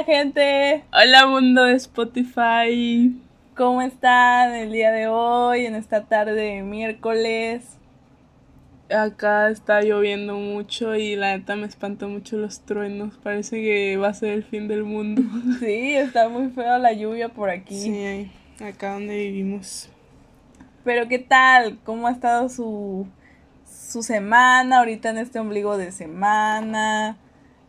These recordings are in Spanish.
Hola gente, Hola mundo de Spotify. ¿cómo están el día de hoy, en esta tarde de miércoles? Acá está lloviendo mucho y la neta me espantó mucho los truenos. Parece que va a ser el fin del mundo. Sí, está muy feo la lluvia por aquí. Sí, acá donde vivimos. Pero ¿qué tal? ¿Cómo ha estado su, su semana ahorita en este ombligo de semana?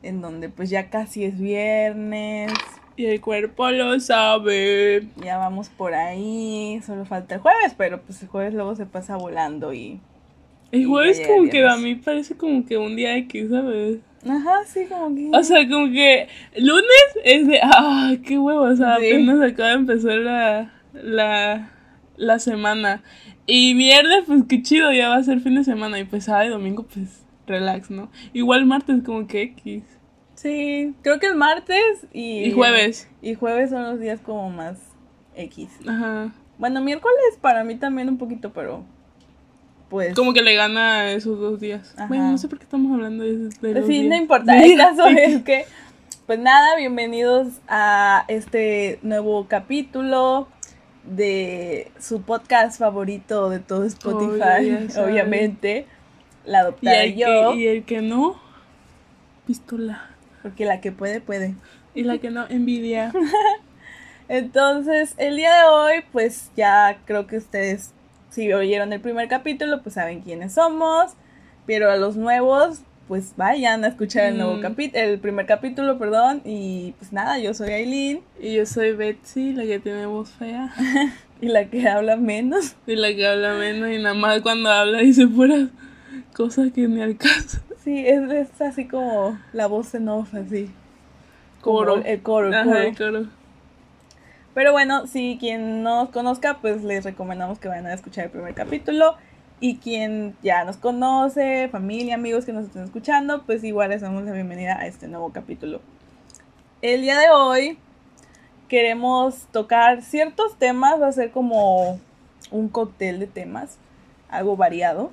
En donde pues ya casi es viernes, Y el cuerpo lo sabe. ya vamos por ahí, solo falta el jueves, pero pues el jueves luego se pasa volando y... El jueves como que a mí parece como que un día X, ¿sabes? Ajá, sí, como que... O sea, como que lunes es de, ah, qué huevo, o sea, Sí. apenas acaba de empezar la, la, la semana. Y viernes, pues qué chido, ya va a ser fin de semana. Y pues sábado y domingo, pues relax, ¿no? Igual martes como que X. Sí, creo que el martes y... Y jueves. Y jueves son los días como más X. Ajá. Bueno, miércoles para mí también un poquito, pero... Pues... Como que le gana esos dos días. Ajá. Bueno, no sé por qué estamos hablando de, de los Sí, no días. importa, el caso es que... Pues nada, bienvenidos a este nuevo capítulo de su podcast favorito de todo Spotify, obviamente. La Y adoptaré el, yo, que, y el que no, pistola. porque la que puede, puede. Y la que no, envidia. Entonces, el día de hoy, pues ya creo que ustedes, si oyeron el primer capítulo, pues saben quiénes somos. Pero a los nuevos, pues vayan a escuchar el nuevo Mm. capítulo, el primer capítulo, perdón. Y pues nada, yo soy Aileen Y yo soy Betsy, la que tiene voz fea. y la que habla menos. Y la que habla menos y nada más cuando habla dice puras cosas que ni al caso. Sí, es, es así como la voz en off, así. Como Coro. El coro, el Ajá, coro. el coro. Pero bueno, si quien no nos conozca, pues les recomendamos que vayan a escuchar el primer capítulo. Y quien ya nos conoce, familia, amigos que nos estén escuchando, pues igual les damos la bienvenida a este nuevo capítulo. El día de hoy queremos tocar ciertos temas, va a ser como un cóctel de temas, algo variado,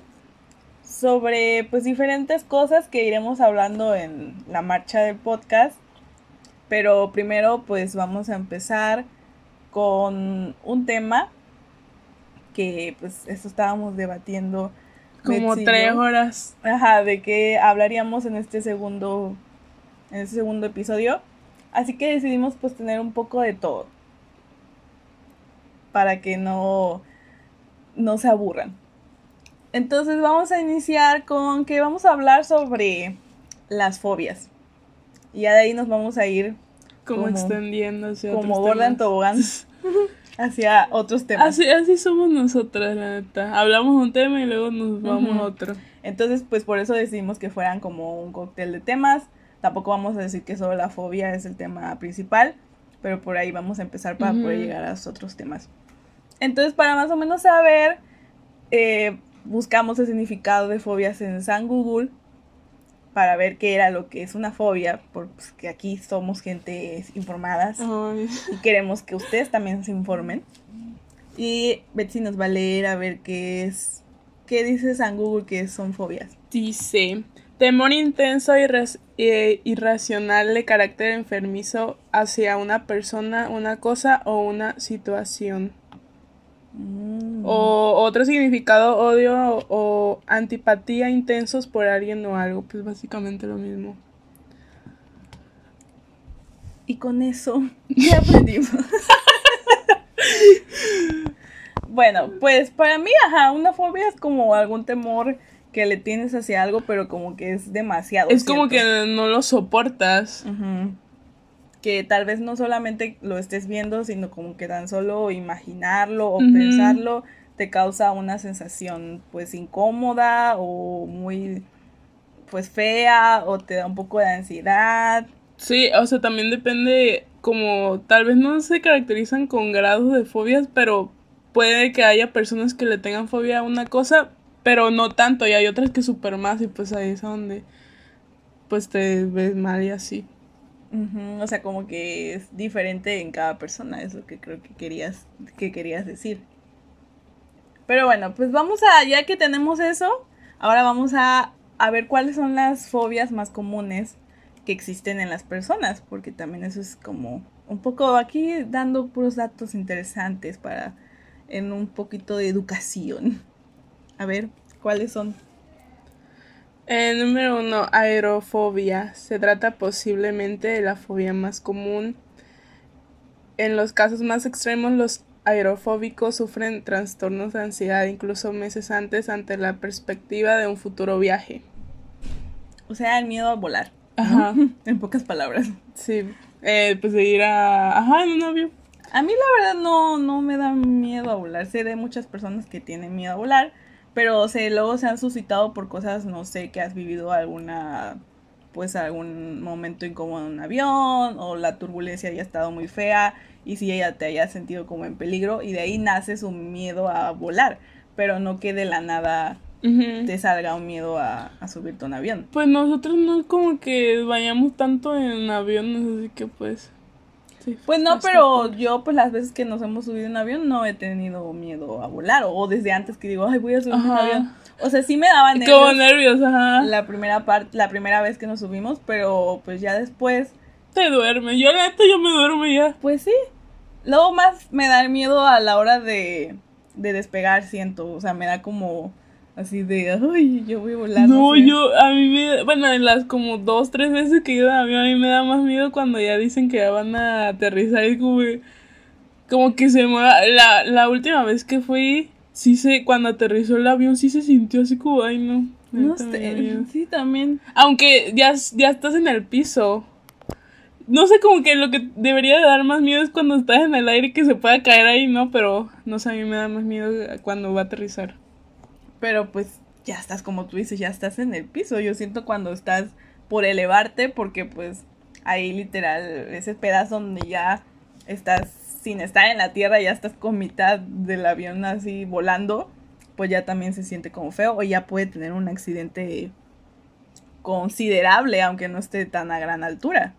sobre pues diferentes cosas que iremos hablando en la marcha del podcast. Pero primero pues vamos a empezar con un tema que pues eso estábamos debatiendo. Como Betsy tres horas. Ajá, de qué hablaríamos en este segundo en este segundo episodio. Así que decidimos pues tener un poco de todo. Para que no no se aburran. Entonces vamos a iniciar con que vamos a hablar sobre las fobias. Y ya de ahí nos vamos a ir Como, Como- extendiendo hacia como otros gorda en tobogán hacia otros temas. Así, así somos nosotras, la neta. Hablamos un tema y luego nos vamos a otro. Entonces, pues por eso decidimos que fueran como un cóctel de temas. Tampoco vamos a decir que solo la fobia es el tema principal, pero por ahí vamos a empezar para poder llegar a los otros temas. Entonces, para más o menos saber, eh, buscamos el significado de fobias en San Google para ver qué era lo que es una fobia, porque aquí somos gente informadas Ay. y queremos que ustedes también se informen. Y Betsy nos va a leer a ver qué es, qué dice San Google que son fobias. Dice, temor intenso y irracional de carácter enfermizo hacia una persona, una cosa o una situación. Mm. O otro significado, odio o, o antipatía intensos por alguien o algo. Pues básicamente lo mismo. Y con eso ya aprendimos. bueno, pues para mí, ajá, una fobia es como algún temor que le tienes hacia algo, pero como que es demasiado. Es como que no lo soportas. Que tal vez no solamente lo estés viendo, sino como que tan solo imaginarlo o pensarlo te causa una sensación pues incómoda o muy pues fea o te da un poco de ansiedad. Sí, o sea, también depende, como tal vez no se caracterizan con grados de fobias, pero puede que haya personas que le tengan fobia a una cosa, pero no tanto, y hay otras que super más, y pues ahí es donde pues te ves mal y así. Ujú, O sea, como que es diferente en cada persona, es lo que creo que querías, que querías decir. Pero bueno, pues vamos a, ya que tenemos eso, ahora vamos a, a ver cuáles son las fobias más comunes que existen en las personas, porque también eso es como un poco aquí dando puros datos interesantes para en un poquito de educación. A ver, ¿cuáles son? Eh, número uno, aerofobia. Se trata posiblemente de la fobia más común. En los casos más extremos, los aerofóbicos sufren trastornos de ansiedad incluso meses antes ante la perspectiva de un futuro viaje. O sea, el miedo a volar. Ajá. en pocas palabras. Sí. Eh, pues de ir a. Ajá, en un avión. A mí la verdad no, no me da miedo a volar. Sé de muchas personas que tienen miedo a volar. Pero o luego se han suscitado por cosas, no sé, que has vivido alguna. Pues algún momento incómodo en un avión. O la turbulencia haya estado muy fea. Y si ella te haya sentido como en peligro. Y de ahí nace su miedo a volar. Pero no que de la nada te salga un miedo a, subirte a un avión. Pues nosotros no es como que vayamos tanto en aviones, así que pues... pues no, pero yo pues las veces que nos hemos subido en avión no he tenido miedo a volar o, desde antes que digo, ay, voy a subir un avión. O sea, sí me daba nervios. Como nervios, ajá. La primera parte, la primera vez que nos subimos, pero pues ya después te duerme. Yo la neta yo me duermo ya. Pues sí. Luego más me da miedo a la hora de de despegar, siento, o sea, me da como Así de, ay, yo voy volando. No, yo, a mí me, bueno, en las como dos, tres veces que he ido a mí, a mí me da más miedo cuando ya dicen que ya van a aterrizar y como, como que se mueva. La, la última vez que fui, sí se, cuando aterrizó el avión, sí se sintió así como, ay, no. No sé, sí, también. Aunque ya, ya estás en el piso. No sé, como que lo que debería dar más miedo es cuando estás en el aire que se pueda caer ahí, ¿no? Pero no sé, a mí me da más miedo cuando va a aterrizar. Pero pues ya estás, como tú dices, ya estás en el piso. Yo siento cuando estás por elevarte, porque pues ahí literal, ese pedazo donde ya estás sin estar en la tierra, ya estás con mitad del avión así volando, pues ya también se siente como feo o ya puede tener un accidente considerable, aunque no esté tan a gran altura.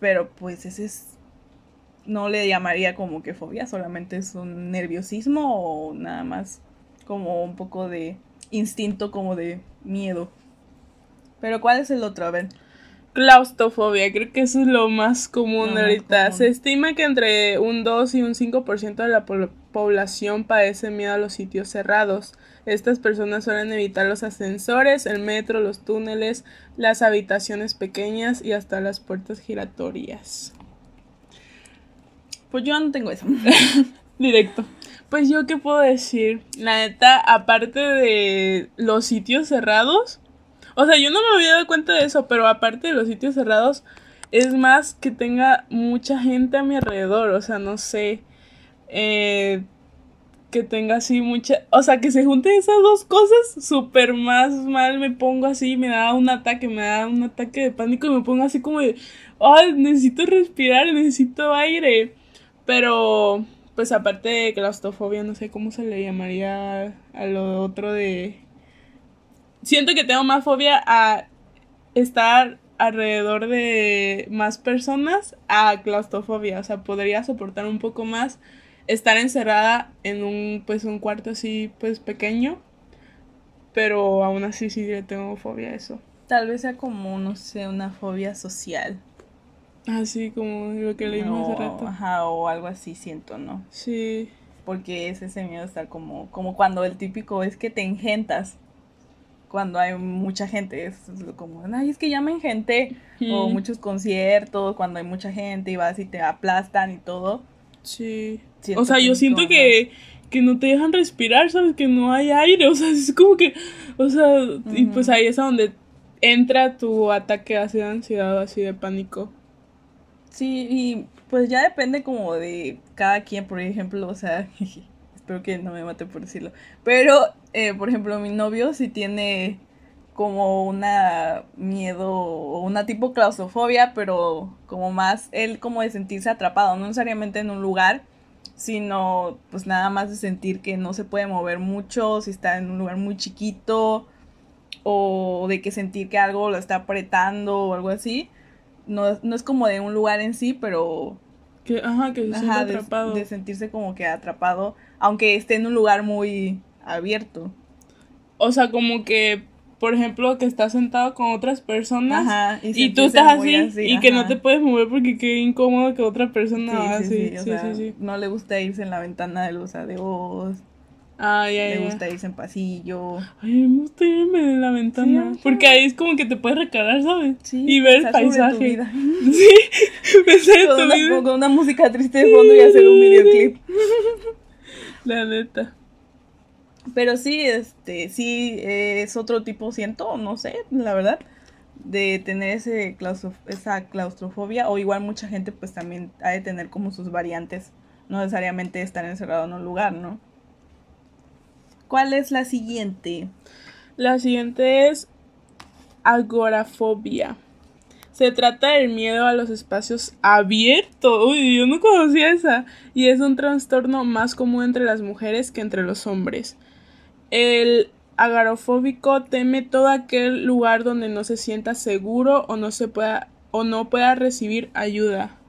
Pero pues ese es, no le llamaría como que fobia, solamente es un nerviosismo o nada más como un poco de instinto, como de miedo. Pero ¿cuál es el otro? A ver. Claustrofobia, creo que eso es lo más común ahorita. Se estima que entre un 2 y un 5% de la población padece miedo a los sitios cerrados. Estas personas suelen evitar los ascensores, el metro, los túneles, las habitaciones pequeñas y hasta las puertas giratorias. Pues yo no tengo eso. Directo. Pues yo qué puedo decir, la neta, aparte de los sitios cerrados, o sea, yo no me había dado cuenta de eso, pero aparte de los sitios cerrados, es más que tenga mucha gente a mi alrededor, o sea, no sé, eh, que tenga así mucha, o sea, que se junten esas dos cosas, súper más mal me pongo así, me da un ataque, me da un ataque de pánico y me pongo así como de, ay, necesito respirar, necesito aire, pero pues aparte de claustrofobia, no sé cómo se le llamaría a lo otro de... Siento que tengo más fobia a estar alrededor de más personas a claustrofobia, o sea, podría soportar un poco más estar encerrada en un pues un cuarto así pues pequeño, pero aún así sí tengo fobia a eso. Tal vez sea como no sé, una fobia social. Así como lo que leímos hace rato. Ajá, o algo así siento, ¿no? Sí. Porque es ese miedo estar como, como cuando el típico es que te engentas. Cuando hay mucha gente, es como, ay, es que ya me engenté. O muchos conciertos, cuando hay mucha gente y vas y te aplastan y todo. Sí. o sea, yo siento que, que no te dejan respirar, ¿sabes? Que no hay aire, o sea, es como que, o sea, y pues ahí es a donde entra tu ataque así de ansiedad, así de pánico. Sí, y pues ya depende como de cada quien, por ejemplo, o sea, espero que no me mate por decirlo, pero, eh, por ejemplo, mi novio sí tiene como una miedo o una tipo claustrofobia, pero como más él como de sentirse atrapado, no necesariamente en un lugar, sino pues nada más de sentir que no se puede mover mucho, si está en un lugar muy chiquito, o de que sentir que algo lo está apretando o algo así no, no es como de un lugar en sí, pero... Que, ajá, que se ajá, atrapado. De, sentirse como que atrapado, aunque esté en un lugar muy abierto. O sea, como que por ejemplo, que estás sentado con otras personas Ajá, y, tú estás así, y que no te puedes mover porque qué incómodo que otra Sí, persona haga sí, así. sí, o Sí, sea, sí, sí. no le gusta irse en la ventana de los adiós, Ah, ya, ya. gusta irse en pasillo. Ay, me gusta irme de la ventana. porque ahí es como que te puedes recargar, ¿sabes? Sí, y ver el tu paisaje. vida. Sí, pensar en con, tu una, vida. con una música triste de fondo y hacer un videoclip. La neta. Pero sí, este, sí es otro tipo, siento, no sé, la verdad, de tener ese claustro- esa claustrofobia. O igual mucha gente pues también ha de tener como sus variantes, no necesariamente estar encerrado en un lugar, ¿no? ¿Cuál es la siguiente? La siguiente es agorafobia. Se trata del miedo a los espacios abiertos. Uy, yo no conocía esa. Y es un trastorno más común entre las mujeres que entre los hombres. El agorafóbico teme todo aquel lugar donde no se sienta seguro o no se pueda o no pueda recibir ayuda.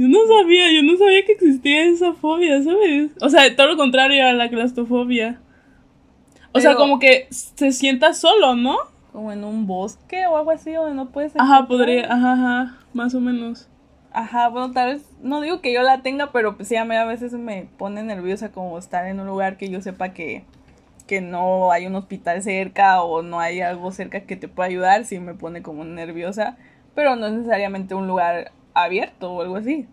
Yo no sabía, yo no sabía que existía esa fobia, ¿sabes? O sea, todo lo contrario a la claustrofobia. O sea, como que se sienta solo, ¿no? Como en un bosque o algo así donde no puedes Ajá, encontrar? podría, ajá, ajá, más o menos. Ajá, bueno, tal vez, no digo que yo la tenga, pero pues sí, a mí a veces me pone nerviosa como estar en un lugar que yo sepa que, que no hay un hospital cerca o no hay algo cerca que te pueda ayudar, sí me pone como nerviosa, pero no es necesariamente un lugar abierto o algo así.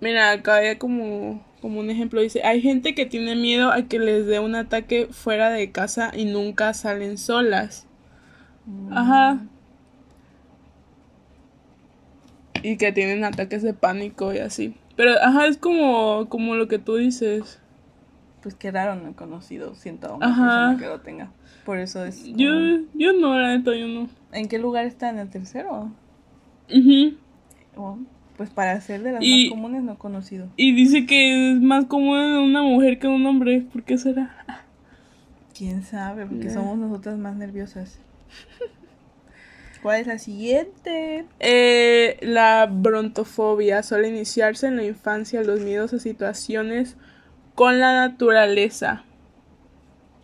Mira, acá hay como, como un ejemplo, dice, hay gente que tiene miedo a que les dé un ataque fuera de casa y nunca salen solas. Ajá. Y que tienen ataques de pánico y así. Pero, ajá, es como, como lo que tú dices. Pues qué raro, no he conocido, siento a una Ajá. persona que lo tenga. Por eso es... como- Yo, yo no, la neta, yo no. ¿En qué lugar está en el tercero? Ujú. Oh, pues para ser de las Y- más comunes no conocido. Y dice que es más común en una mujer que en un hombre. ¿Por qué será? ¿Quién sabe? Porque somos nosotras más nerviosas. ¿Cuál es la siguiente? Eh, la brontofobia suele iniciarse en la infancia, los miedos a situaciones con la naturaleza.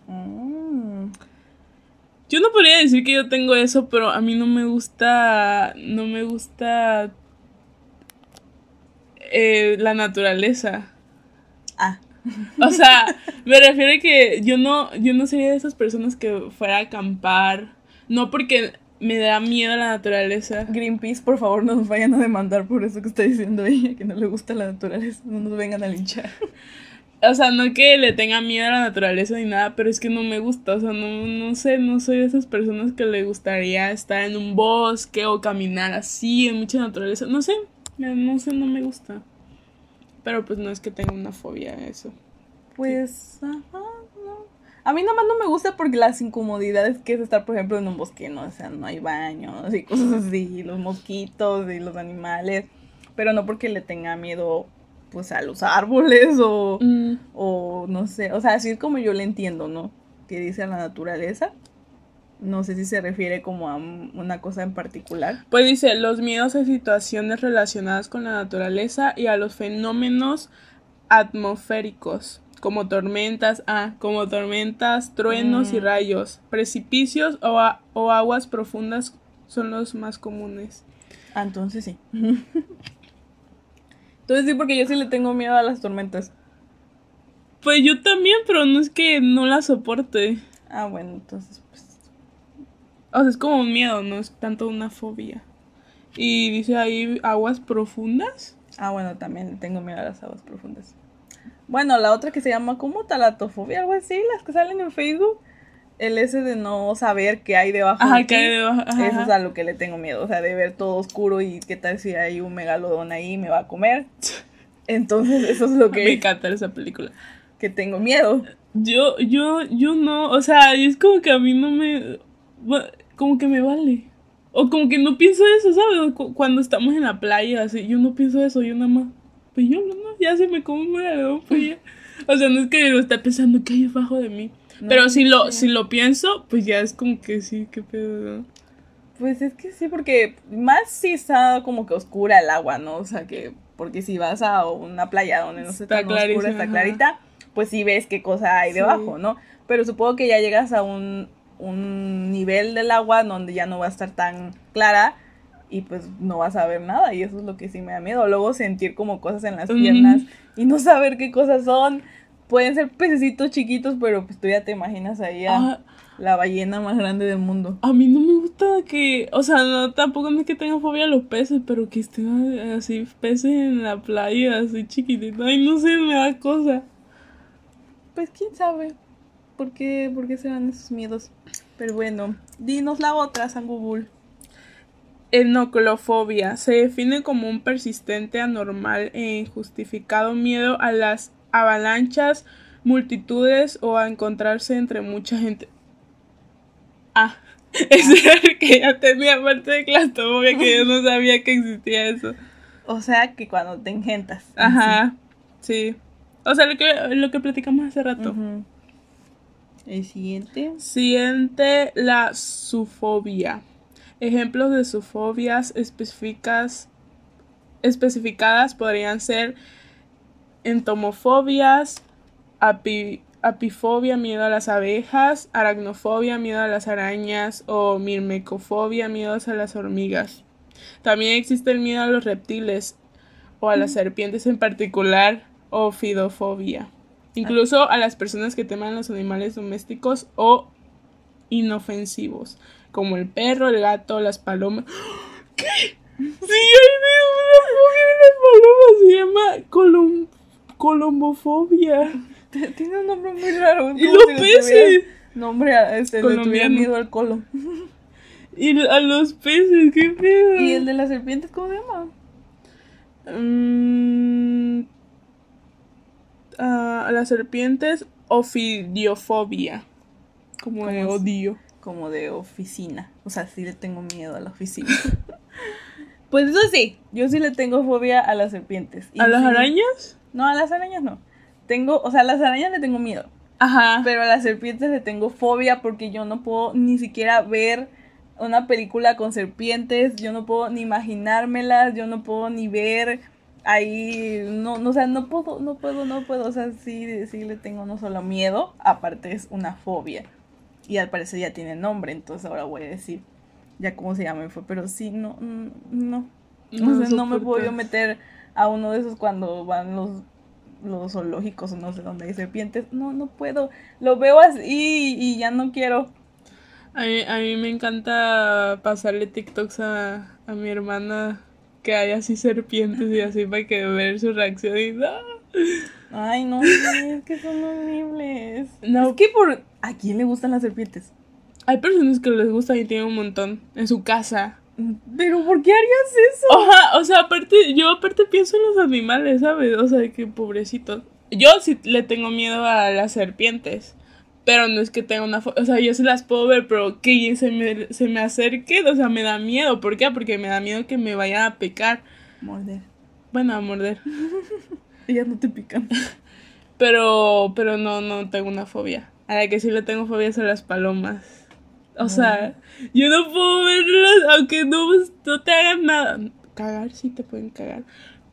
Mm, Yo no podría decir que yo tengo eso, pero a mí no me gusta, no me gusta eh, la naturaleza. Ah, O sea, me refiero a que yo no, yo no sería de esas personas que fuera a acampar, no porque me da miedo la naturaleza. Greenpeace, por favor, no nos vayan a demandar por eso que está diciendo ella, que no le gusta la naturaleza. No nos vengan a linchar. O sea, no que le tenga miedo a la naturaleza ni nada, pero es que no me gusta. O sea, no, no sé, no soy de esas personas que le gustaría estar en un bosque o caminar así, en mucha naturaleza. No sé, no sé, no me gusta. Pero pues no es que tenga una fobia a eso. Pues, ajá, no. A mí nomás no me gusta porque las incomodidades que es estar, por ejemplo, en un bosque, ¿no? O sea, no hay baños y cosas así, los mosquitos y los animales. Pero no porque le tenga miedo, pues, a los árboles o, Mm, o no sé. O sea, así es como yo le entiendo, ¿no? Que dice a la naturaleza. No sé si se refiere como a un- una cosa en particular. Pues dice, los miedos a situaciones relacionadas con la naturaleza y a los fenómenos atmosféricos, como tormentas, ah, como tormentas, truenos y Mm. rayos, precipicios o, a- o aguas profundas son los más comunes. Ah, entonces sí. entonces sí, porque yo sí le tengo miedo a las tormentas. Pues yo también, pero no es que no la soporte. Ah, bueno, entonces. O sea, es como un miedo, no es tanto una fobia. Y dice ahí aguas profundas. Ah, bueno, también tengo miedo a las aguas profundas. Bueno, la otra que se llama como talatofobia, algo así, las que salen en Facebook. El ese de no saber qué hay debajo Ajá, de ti. hay debajo. ajá, Eso es a lo que le tengo miedo, o sea, de ver todo oscuro y qué tal si hay un megalodón ahí y me va a comer. Entonces, eso es lo Me que, encanta esa película. que tengo miedo. Yo, yo, yo no, o sea, es como que a mí no me, como que me vale. O como que no pienso eso, ¿sabes? Cu- Cuando estamos en la playa, así, yo no pienso eso, yo nada más, pues yo no, ya se me come un megalodón, pues ya. O sea, no es que lo esté pensando que hay debajo de mí. No, Pero si lo, si lo pienso, pues ya es como que sí, qué pedo. Pues es que sí, porque más si está como que oscura el agua, ¿no? O sea, que, porque si vas a una playa donde no se Está está tan oscura, está clarita, pues sí ves qué cosa hay Sí. debajo, ¿no? Pero supongo que ya llegas a un un nivel del agua donde ya no va a estar tan clara y pues no vas a ver nada y eso es lo que sí me da miedo. Luego sentir como cosas en las piernas y no saber qué cosas son. Pueden ser pececitos chiquitos, pero pues tú ya te imaginas ahí a Ah, la ballena más grande del mundo. a mí no me gusta que, o sea, no, tampoco no es que tenga fobia a los peces, pero que estén así peces en la playa, así chiquititos. Ay, no sé, me da cosa. Pues quién sabe por qué, por qué serán esos miedos. Pero bueno, dinos la otra, Sangubul. Enoclofobia se define como un persistente, anormal e injustificado miedo a las avalanchas, multitudes o a encontrarse entre mucha gente. Ah, el que ya tenía parte de claustrofobia que yo no sabía que existía eso. O sea que cuando te engentas. Ajá, sí. O sea, lo que, lo que platicamos hace rato. Ujú. El siguiente. Siente la sufobia. Ejemplos de sufobias específicas especificadas podrían ser entomofobias, api- apifobia, miedo a las abejas, aracnofobia, miedo a las arañas o mirmecofobia, miedos a las hormigas. También existe el miedo a los reptiles o a las serpientes en particular o fidofobia. Incluso a las personas que teman los animales domésticos o inofensivos, como el perro, el gato, las palomas. ¿Qué? Sí, hay una fobia de las palomas, se llama colom- colombofobia. Tiene un nombre muy raro. Y los peces. Nombre a este, Colombiano. miedo al colo. Y a los peces, qué pedo. ¿Y el de las serpientes cómo se llama? Mm, a las serpientes, ofidiofobia. Como de odio. Como de oficina. O sea, sí le tengo miedo a la oficina. pues eso sí, yo sí le tengo fobia a las serpientes. Y ¿A las sí- arañas? No, a las arañas no. Tengo, o sea, a las arañas le tengo miedo. Ajá. Pero a las serpientes le tengo fobia porque yo no puedo ni siquiera ver una película con serpientes, yo no puedo ni imaginármelas, yo no puedo ni ver ahí, no, no, o sea, no puedo, no puedo, no puedo, o sea, sí, sí le tengo no solo miedo, aparte es una fobia. Y al parecer ya tiene nombre, entonces ahora voy a decir ya cómo se llama, fue, pero sí, no, mm, no, o sea, no me puedo yo meter a uno de esos cuando van los los zoológicos o no sé dónde hay serpientes. No, no puedo. Lo veo así y ya no quiero. A mí, a mí me encanta pasarle TikToks a, a mi hermana que hay así serpientes y así para que ver su reacción y no. Ay, no, es que son horribles. No. Es que por... ¿A quién le gustan las serpientes? Hay personas que les gusta y tienen un montón en su casa. Pero ¿por qué harías eso? Oja, o sea, aparte, yo aparte pienso en los animales, ¿sabes? O sea, que pobrecitos. Yo sí le tengo miedo a las serpientes. Pero no es que tenga una... fo- O sea, yo sí las puedo ver, pero que se me, se me acerque, o sea, me da miedo. ¿Por qué? Porque me da miedo que me vayan a picar. Morder. Bueno, a morder. Ellas no te pican. Pero, pero no, no tengo una fobia. A la que sí le tengo fobia a las palomas. O sea, yo no puedo verlas, aunque no, no te hagan nada. Cagar, sí te pueden cagar.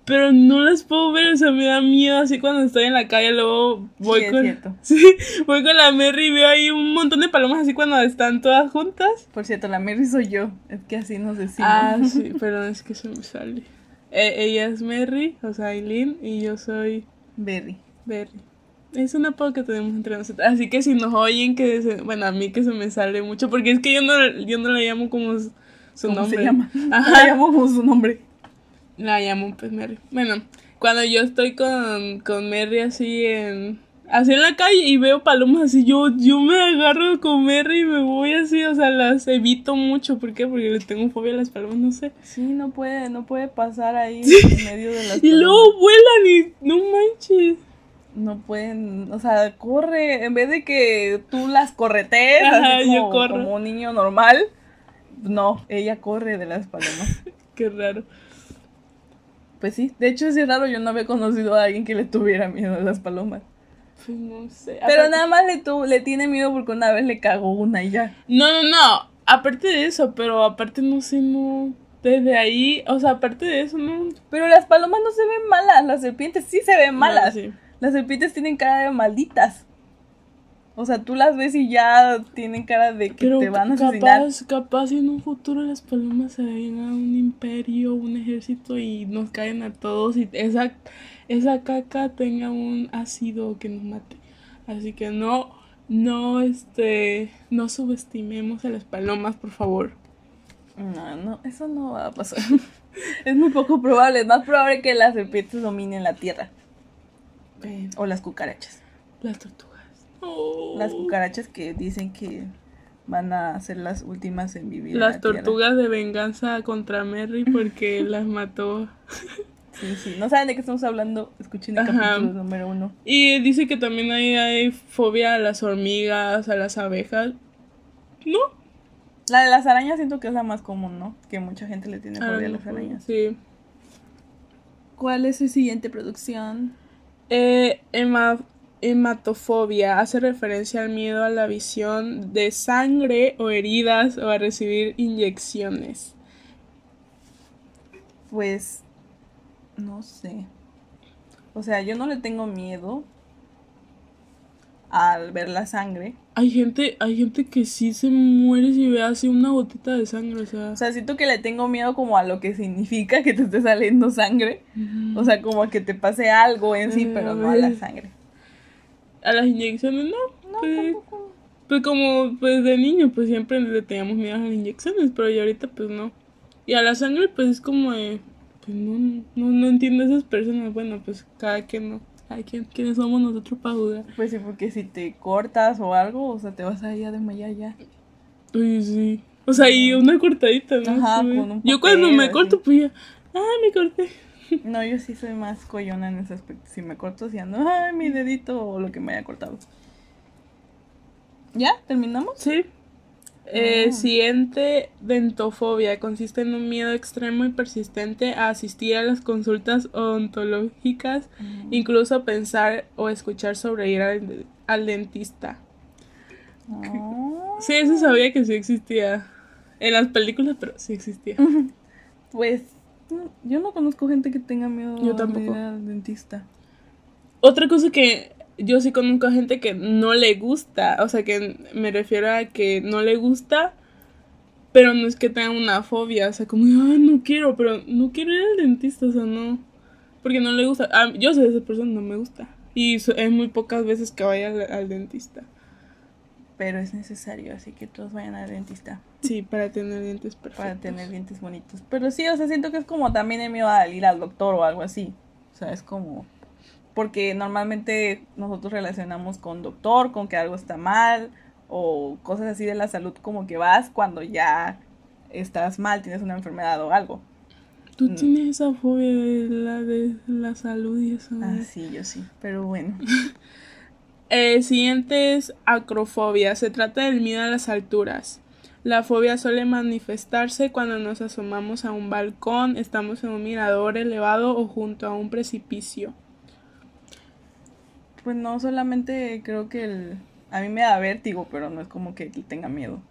Pero no las puedo ver, o sea, me da miedo así cuando estoy en la calle, luego voy Sí, con... Sí, voy con la Mary y veo ahí un montón de palomas así cuando están todas juntas. Por cierto, la Mary soy yo. Es que así nos decimos. Ah, sí, perdón, es que se me sale. Eh, ella es Mary, o sea, Aileen, y yo soy Berry. Berry. Es un apodo que tenemos entre nosotros. Así que si nos oyen, que se- bueno, a mí que se me sale mucho, porque es que yo no, yo no la llamo como su su ¿Cómo nombre. se llama? Ajá. La llamo como su nombre. La llamo pues Mary. Bueno, cuando yo estoy con, con Mary así en así en la calle y veo palomas así, yo, yo me agarro con Mary y me voy así, o sea, las evito mucho. ¿Por qué? Porque le tengo fobia a las palomas, no sé. Sí, no puede, no puede pasar ahí en medio de las Y luego vuelan y no manches. no pueden, o sea, corre, en vez de que tú las corretees, Ajá, así como, como un niño normal, no, ella corre de las palomas. Qué raro. Pues sí, de hecho es raro, yo no había conocido a alguien que le tuviera miedo a las palomas. Pues no sé. Pero Aparte- nada más le, tu, le tiene miedo porque una vez le cagó una y ya. No, no, no. Aparte de eso, pero aparte no sé, no. Desde ahí, o sea, aparte de eso, no. Pero las palomas no se ven malas, las serpientes sí se ven malas. No, sí. Las serpientes tienen cara de malditas. O sea, tú las ves y ya tienen cara de que Pero te van a asesinar. capaz, capaz en un futuro las palomas se vayan a un imperio, un ejército y nos caen a todos y esa, esa caca tenga un ácido que nos mate. Así que no, no, este, no subestimemos a las palomas, por favor. No, no, eso no va a pasar. es muy poco probable. Es más probable que las serpientes dominen la tierra. O las cucarachas. las tortugas. Oh. Las cucarachas que dicen que van a ser las últimas en vivir. en la Las tierra. tortugas de venganza contra Merry porque las mató. Sí, sí. No saben de qué estamos hablando. Escuchen el Ajá. capítulo número uno. Y dice que también hay, hay fobia a las hormigas, a las abejas. ¿No? La de las arañas siento que es la más común, ¿no? Que mucha gente le tiene fobia a las arañas. Sí. ¿Cuál es su siguiente producción? Eh, hema- hematofobia hace referencia al miedo a la visión de sangre o heridas o a recibir inyecciones. Pues, no sé. O sea, yo no le tengo miedo al ver la sangre. Hay gente, hay gente que sí se muere si ve así una gotita de sangre, o sea. O sea, siento que le tengo miedo como a lo que significa que te esté saliendo sangre. O sea, como a que te pase algo en sí, Eh, pero no a la sangre. A las inyecciones no. No, pues, tampoco. pues como pues de niño pues siempre le teníamos miedo a las inyecciones, pero ya ahorita pues no. Y a la sangre pues es como de, pues no, no, no entiendo a esas personas. Bueno, pues cada quien no. Cada quien, ¿quiénes somos nosotros para dudar? Pues sí, porque si te cortas o algo, o sea, te vas a ir a desmayar ya. Uy, sí. O sea, y una cortadita, ¿no? Ajá, Sí. con un Yo cuando me así. corto, pues ya, ah, me corté. No, yo sí soy más coyona en ese aspecto. Si me corto, si ando, ay, mi dedito o lo que me haya cortado. ¿Ya? ¿Terminamos? Sí. Eh, Ah. Siguiente dentofobia consiste en un miedo extremo y persistente a asistir a las consultas odontológicas, incluso pensar o escuchar sobre ir al, al dentista. Ah, Sí, eso sabía que sí existía en las películas, pero sí existía. Pues yo no conozco gente que tenga miedo Yo de tampoco. ir al dentista. Otra cosa que yo sí conozco a gente que no le gusta, o sea, que me refiero a que no le gusta, pero no es que tenga una fobia, o sea, como, ah, no quiero, pero no quiero ir al dentista, o sea, no, porque no le gusta. Ah, yo soy de esa persona, no me gusta. Y es muy pocas veces que vaya al, al dentista. Pero es necesario, así que todos vayan al dentista Sí, para tener dientes perfectos. para tener dientes bonitos. Pero sí, o sea, siento que es como también el miedo al ir al doctor o algo así. O sea, es como... Porque normalmente nosotros relacionamos con doctor, con que algo está mal o cosas así de la salud, como que vas cuando ya estás mal, tienes una enfermedad o algo. Tú Mm. tienes esa fobia de la, de la salud y eso. Ah, sí, yo sí. Pero bueno. El siguiente es acrofobia. Se trata del miedo a las alturas. La fobia suele manifestarse cuando nos asomamos a un balcón, estamos en un mirador elevado o junto a un precipicio. Pues no, solamente creo que el... A mí me da vértigo, pero no es como que tenga miedo.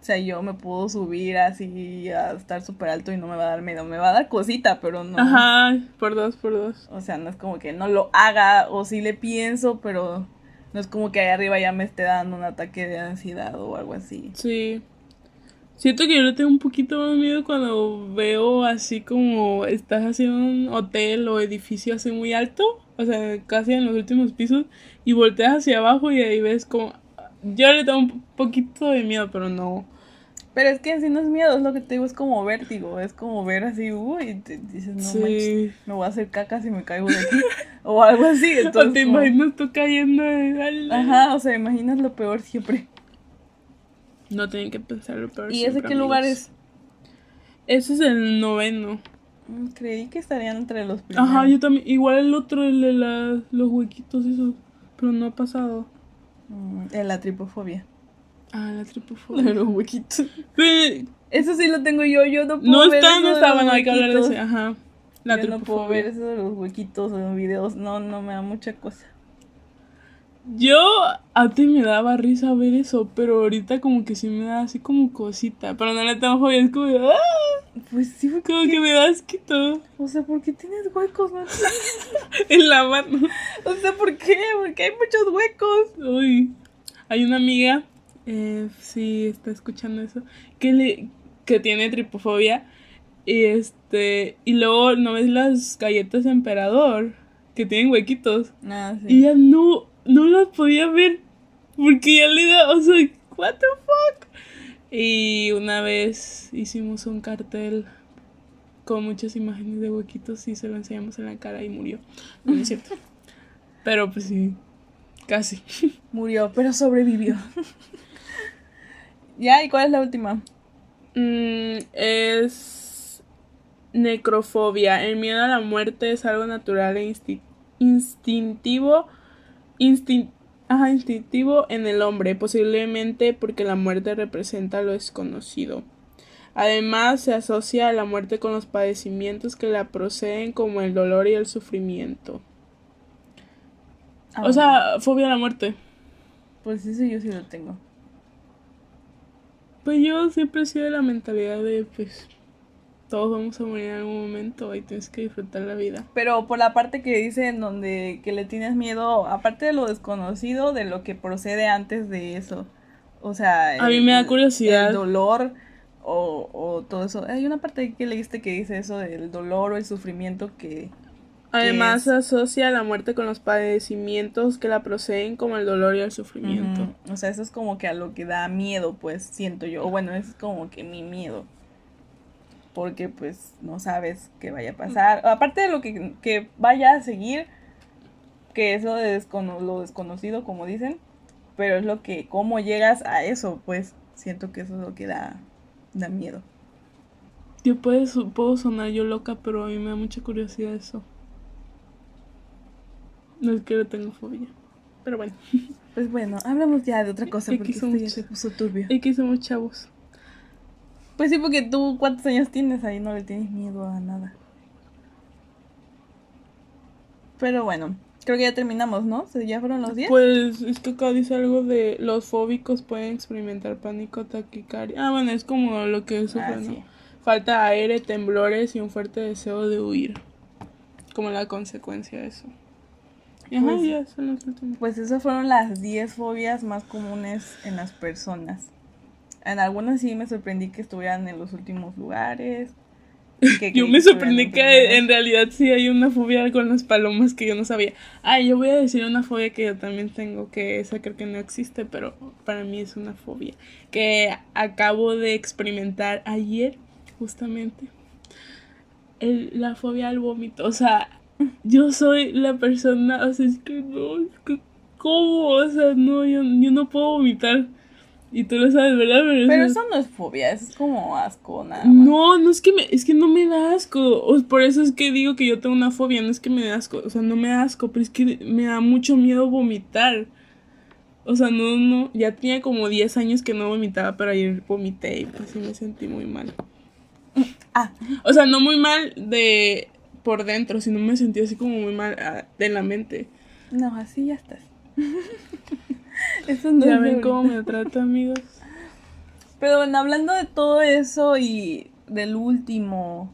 O sea, yo me puedo subir así a estar súper alto y no me va a dar miedo. Me va a dar cosita, pero no. Ajá, por dos, por dos. O sea, no es como que no lo haga o sí le pienso, pero no es como que ahí arriba ya me esté dando un ataque de ansiedad o algo así. Sí. Siento que yo le tengo un poquito más miedo cuando veo así como estás haciendo un hotel o edificio así muy alto, o sea, casi en los últimos pisos, y volteas hacia abajo y ahí ves como... Yo le tengo un poquito de miedo, pero no. Pero es que en sí no es miedo, es lo que te digo, es como vértigo, es como ver así, uy, y te dices, no Sí. manches, me voy a hacer caca si me caigo de aquí, o algo así. o Entonces, te como- imaginas tú cayendo de Ajá, o sea, imaginas lo peor siempre. No tienen que pensar lo peor. ¿Y ese qué lugar amigos. es? Ese es el noveno. Mm, Creí que estarían entre los primeros. Ajá, yo también. Igual el otro, el de la- los huequitos esos. Pero no ha pasado. Mm, en la tripofobia. Ah, la tripofobia. los huequitos. Pero Eso sí lo tengo yo, yo no puedo No ver está, eso no está, los bueno, hay que hablar de ese. Ajá. La yo no puedo ver tripofobia. eso de los huequitos en videos, no, no me da mucha cosa. Yo antes me daba risa ver eso, pero ahorita como que sí me da así como cosita. Pero no le tengo fobia, es como, de, ¡ah! Pues sí, porque, como que me da asquito o sea, ¿por qué tienes huecos? No en la mano. o sea, ¿por qué? Porque hay muchos huecos. Uy. Hay una amiga, eh, sí está escuchando eso, que le que tiene tripofobia. Y este. Y luego no ves las galletas de emperador. Que tienen huequitos. Ah, Y ella no, no las podía ver. Porque ya le da. O sea, what the fuck. Y una vez hicimos un cartel con muchas imágenes de huequitos y se lo enseñamos en la cara y murió. No, es cierto. Pero pues sí, casi. Murió, pero sobrevivió. ya, ¿y cuál es la última? Mm, es necrofobia. El miedo a la muerte es algo natural e insti- instintivo. Ajá, instintivo en el hombre, posiblemente porque la muerte representa lo desconocido. Además, se asocia a la muerte con los padecimientos que la proceden, como el dolor y el sufrimiento. Ah, O sea, fobia a la muerte. Pues eso yo sí lo tengo. Pues yo siempre he sido de la mentalidad de, pues, todos vamos a morir en algún momento y tienes que disfrutar la vida. Pero por la parte que dice en donde que le tienes miedo, aparte de lo desconocido, de lo que procede antes de eso. O sea, A mí me da curiosidad. El dolor o, o todo eso. Hay una parte que leíste que dice eso del dolor o el sufrimiento que... Además, se asocia la muerte con los padecimientos que la proceden, como el dolor y el sufrimiento. O sea, eso es como que a lo que da miedo, pues, siento yo. O bueno, es como que mi miedo. Porque pues no sabes qué vaya a pasar. Aparte de lo que, que vaya a seguir, que eso de descono- lo desconocido, como dicen. Pero es lo que, cómo llegas a eso, pues, siento que eso es lo que da, da miedo. Yo puedo, puedo sonar yo loca, pero a mí me da mucha curiosidad eso. No es que le tengo fobia. Pero bueno, Pues bueno, hablamos ya de otra cosa, ¿Qué porque esto ya se puso turbio. y que somos chavos. Pues sí, porque tú, ¿cuántos años tienes? Ahí no le tienes miedo a nada. Pero bueno, creo que ya terminamos, ¿no? ¿Se- ¿Ya fueron los 10? Pues es que acá dice algo de los fóbicos pueden experimentar pánico, taquicardia. Ah, bueno, es como lo que sufren, Ah. Falta de aire, temblores y un fuerte deseo de huir. Como la consecuencia de eso. Y ajá, Pues- ya son los últimos. Pues esas fueron las 10 fobias más comunes en las personas. En algunas sí me sorprendí que estuvieran en los últimos lugares. que Yo me sorprendí que en realidad sí hay una fobia con las palomas que yo no sabía. Ah, yo voy a decir una fobia que yo también tengo, que esa creo que no existe, pero para mí es una fobia. Que acabo de experimentar ayer, justamente. El- la fobia al vómito. O sea, yo soy la persona, o sea, es que no, es que, ¿cómo? O sea, no, yo, yo no puedo vomitar. Y tú lo sabes, ¿verdad? Pero es- eso no es fobia, eso es como asco, nada más. no, no es que me, es que no me da asco. O- por eso es que digo que yo tengo una fobia, no es que me da asco, o sea, no me da asco, pero es que me da mucho miedo vomitar. O sea, no, no, ya tenía como 10 años que no vomitaba, pero ayer vomité y pues sí me sentí muy mal. Ah, O sea, no muy mal de por dentro, sino me sentí así como muy mal ah, de la mente. no, así ya estás. eso no ya ven cómo me trata, amigos. Pero bueno, hablando de todo eso y del último,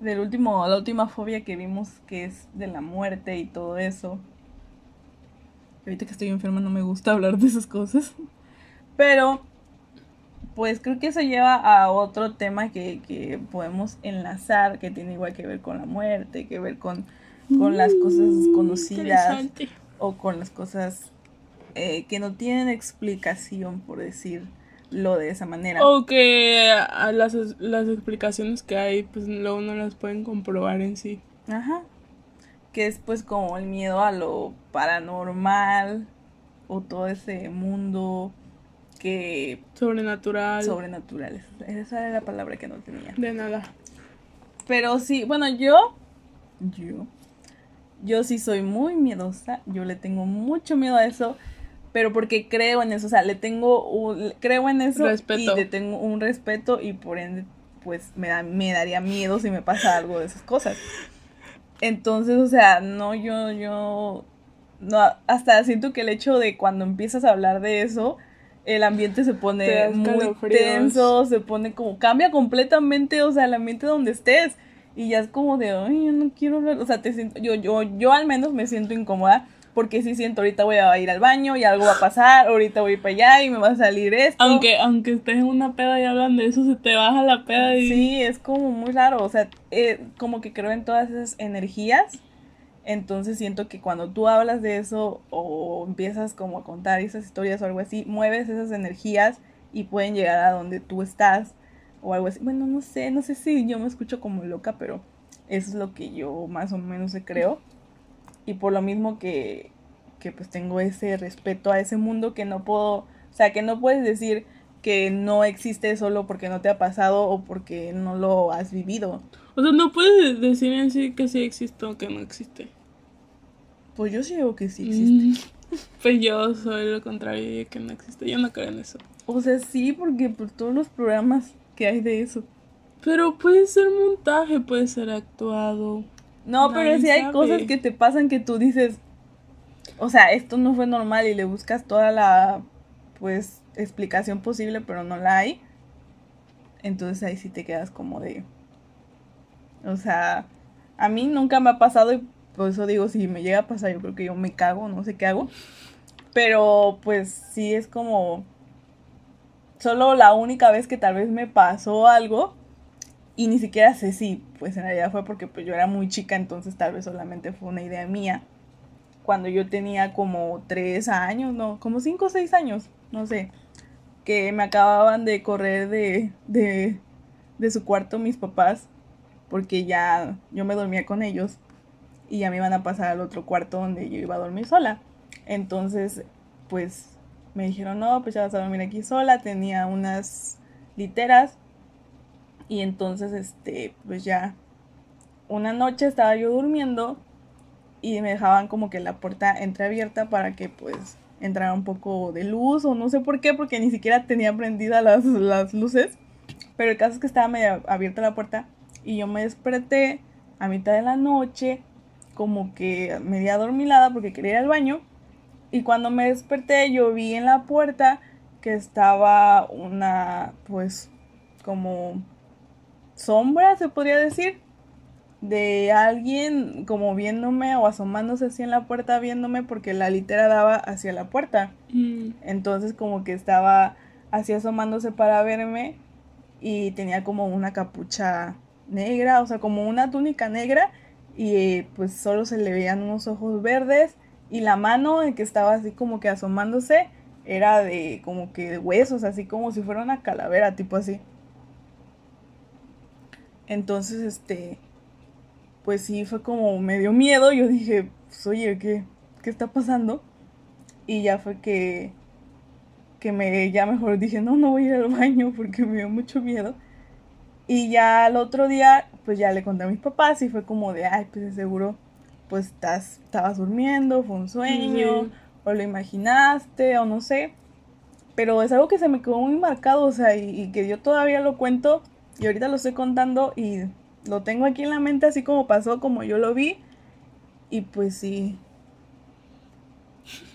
del último, la última fobia que vimos que es de la muerte y todo eso. Ahorita que estoy enferma no me gusta hablar de esas cosas. Pero, pues creo que eso lleva a otro tema que, que podemos enlazar, que tiene igual que ver con la muerte, que ver con, con las cosas desconocidas Interesante. o con las cosas eh, que no tienen explicación, por decirlo de esa manera. O que a las, las explicaciones que hay, pues luego no las pueden comprobar en sí. Ajá. Que es pues como el miedo a lo paranormal o todo ese mundo que Sobrenatural. sobrenatural. Esa era la palabra que no tenía. De nada. Pero sí, bueno, yo yo yo sí soy muy miedosa, yo le tengo mucho miedo a eso, pero porque creo en eso, o sea, le tengo un- creo en eso Respeto. y le tengo un respeto y por ende pues me da me daría miedo si me pasa algo de esas cosas. Entonces, o sea, no yo yo no hasta siento que el hecho de cuando empiezas a hablar de eso el ambiente se pone muy tenso, se pone como cambia completamente, o sea, el ambiente donde estés y ya es como de, ay, yo no quiero hablar, o sea, te siento, yo yo yo al menos me siento incómoda porque sí siento, ahorita voy a ir al baño y algo va a pasar, ahorita voy para allá y me va a salir esto. Aunque, aunque estés en una peda y hablan de eso, se te baja la peda y... Sí, es como muy raro, o sea, eh, como que creo en todas esas energías, entonces siento que cuando tú hablas de eso o empiezas como a contar esas historias o algo así, mueves esas energías y pueden llegar a donde tú estás o algo así. Bueno, no sé, no sé si yo me escucho como loca, pero eso es lo que yo más o menos creo. Y por lo mismo que, que pues tengo ese respeto a ese mundo que no puedo, o sea, que no puedes decir que no existe solo porque no te ha pasado o porque no lo has vivido. O sea, no puedes decir en sí que sí existe o que no existe. Pues yo sí digo que sí existe. Mm, pues yo soy lo contrario, de que no existe. Yo no creo en eso. O sea, sí, porque por todos los programas que hay de eso. Pero puede ser montaje, puede ser actuado. No, pero si hay cosas que te pasan que tú dices, o sea, esto no fue normal y le buscas toda la, pues, explicación posible, pero no la hay. Entonces ahí sí te quedas como de, o sea, a mí nunca me ha pasado y por eso digo, si me llega a pasar, yo creo que yo me cago, no sé qué hago. Pero pues sí es como, solo la única vez que tal vez me pasó algo y ni siquiera sé si, pues en realidad fue porque pues yo era muy chica, entonces tal vez solamente fue una idea mía. Cuando yo tenía como tres años, no, como cinco o seis años, no sé, que me acababan de correr de, de, de su cuarto mis papás, porque ya yo me dormía con ellos y ya me iban a pasar al otro cuarto donde yo iba a dormir sola. Entonces, pues me dijeron, no, pues ya vas a dormir aquí sola, tenía unas literas y entonces, este, pues ya, una noche estaba yo durmiendo y me dejaban como que la puerta entreabierta para que pues entrara un poco de luz o no sé por qué, porque ni siquiera tenía prendidas las, las luces. Pero el caso es que estaba medio abierta la puerta y yo me desperté a mitad de la noche, como que media adormilada porque quería ir al baño. Y cuando me desperté yo vi en la puerta que estaba una, pues, como sombra, se podría decir, de alguien como viéndome o asomándose así en la puerta viéndome porque la litera daba hacia la puerta. Mm. Entonces como que estaba así asomándose para verme y tenía como una capucha negra, o sea, como una túnica negra y pues solo se le veían unos ojos verdes y la mano en que estaba así como que asomándose era de como que de huesos, así como si fuera una calavera, tipo así. Entonces, este, pues sí, fue como me dio miedo. Yo dije, pues, oye, ¿qué, ¿qué está pasando? Y ya fue que, que me, ya mejor dije, no, no voy a ir al baño porque me dio mucho miedo. Y ya al otro día, pues ya le conté a mis papás y fue como de, ay, pues seguro, pues estás, estabas durmiendo, fue un sueño, o lo imaginaste, o no sé. Pero es algo que se me quedó muy marcado, o sea, y que yo todavía lo cuento y ahorita lo estoy contando y lo tengo aquí en la mente así como pasó, como yo lo vi. Y pues sí.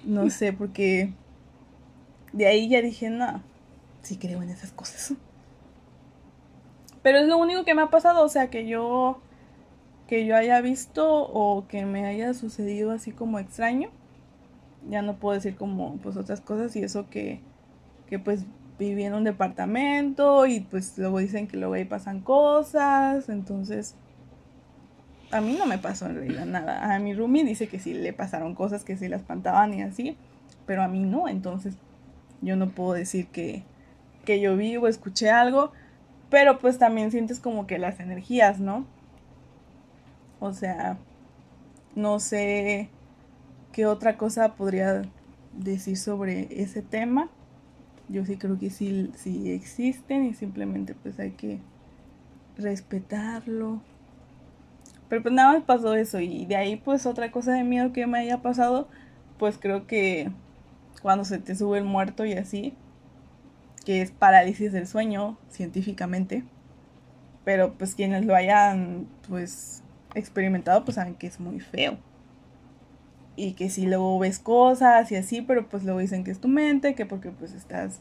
No sé, porque de ahí ya dije, no, sí creo en esas cosas. Pero es lo único que me ha pasado, o sea, que yo que yo haya visto o que me haya sucedido así como extraño. Ya no puedo decir como pues otras cosas y eso que que pues viví en un departamento y pues luego dicen que luego ahí pasan cosas, entonces a mí no me pasó en realidad nada. A mi roomie dice que sí le pasaron cosas que sí la espantaban y así, pero a mí no, entonces yo no puedo decir que, que yo vi o escuché algo, pero pues también sientes como que las energías, ¿no? O sea, no sé qué otra cosa podría decir sobre ese tema yo sí creo que sí, sí existen y simplemente pues hay que respetarlo. Pero pues nada más pasó eso y de ahí pues otra cosa de miedo que me haya pasado, pues creo que cuando se te sube el muerto y así, que es parálisis del sueño científicamente, pero pues quienes lo hayan pues experimentado pues saben que es muy feo y que si luego ves cosas y así, pero pues luego dicen que es tu mente, que porque pues estás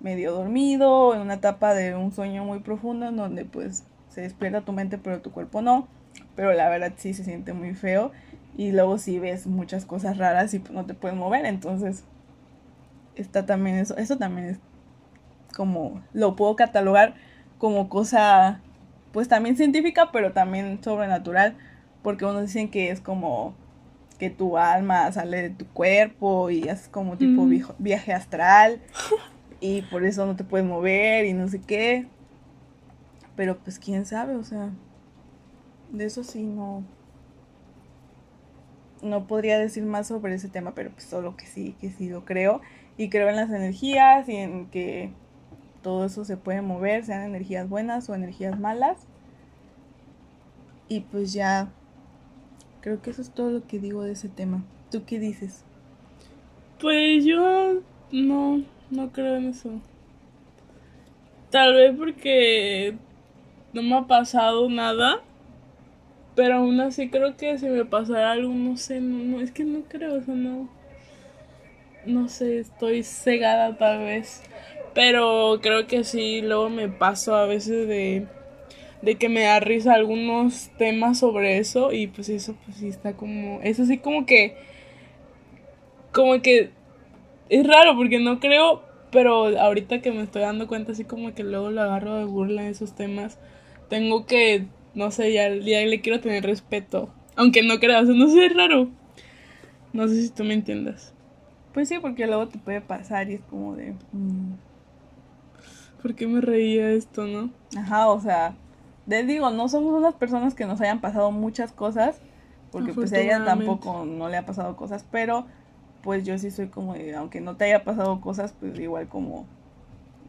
medio dormido, en una etapa de un sueño muy profundo en donde pues se despierta tu mente pero tu cuerpo no, pero la verdad sí se siente muy feo y luego si ves muchas cosas raras y pues, no te puedes mover, entonces está también eso, eso también es como lo puedo catalogar como cosa pues también científica, pero también sobrenatural, porque unos dicen que es como que tu alma sale de tu cuerpo y haces como tipo Mm. viaje astral y por eso no te puedes mover y no sé qué. Pero pues quién sabe, o sea, de eso sí no no podría decir más sobre ese tema, pero pues solo que sí, que sí lo creo y creo en las energías y en que todo eso se puede mover, sean energías buenas o energías malas. Y pues ya creo que eso es todo lo que digo de ese tema. ¿Tú qué dices? Pues yo no, no creo en eso. Tal vez porque no me ha pasado nada. Pero aún así creo que si me pasara algo, no sé, no, no, es que no creo, o sea, no. No sé, estoy cegada tal vez. Pero creo que sí, luego me paso a veces de, de que me da risa algunos temas sobre eso. Y pues eso, pues sí está como. Eso sí, como que. Como que. Es raro porque no creo. Pero ahorita que me estoy dando cuenta, así como que luego lo agarro de burla en esos temas. Tengo que. No sé, ya, ya le quiero tener respeto. Aunque no creas, no sé, es raro. No sé si tú me entiendas. Pues sí, porque luego te puede pasar y es como de... mm, ¿Por qué me reía esto, no? Ajá, o sea, les digo, no somos unas personas que nos hayan pasado muchas cosas, porque pues a ella tampoco no le ha pasado cosas, pero pues yo sí soy como de, aunque no te haya pasado cosas, pues igual como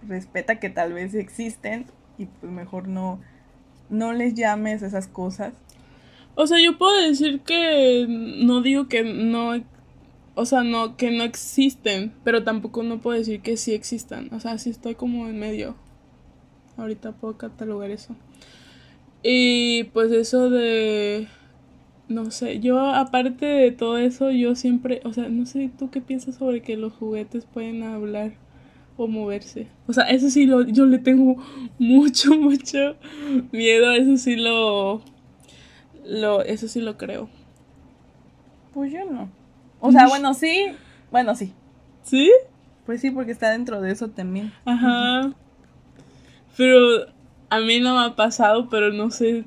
respeta que tal vez existen y pues mejor no, no les llames esas cosas. O sea, yo puedo decir que no digo que no, o sea, no, que no existen, pero tampoco no puedo decir que sí existan. O sea, sí estoy como en medio. Ahorita puedo catalogar eso. Y pues eso de, no sé, yo aparte de todo eso, yo siempre, o sea, no sé tú qué piensas sobre que los juguetes pueden hablar o moverse. O sea, eso sí lo, yo le tengo mucho, mucho miedo, eso sí lo, lo, eso sí lo creo. Pues yo no. O sea, bueno, sí, bueno, sí. ¿Sí? Pues sí, porque está dentro de eso también. Ajá. Pero a mí no me ha pasado, pero no sé,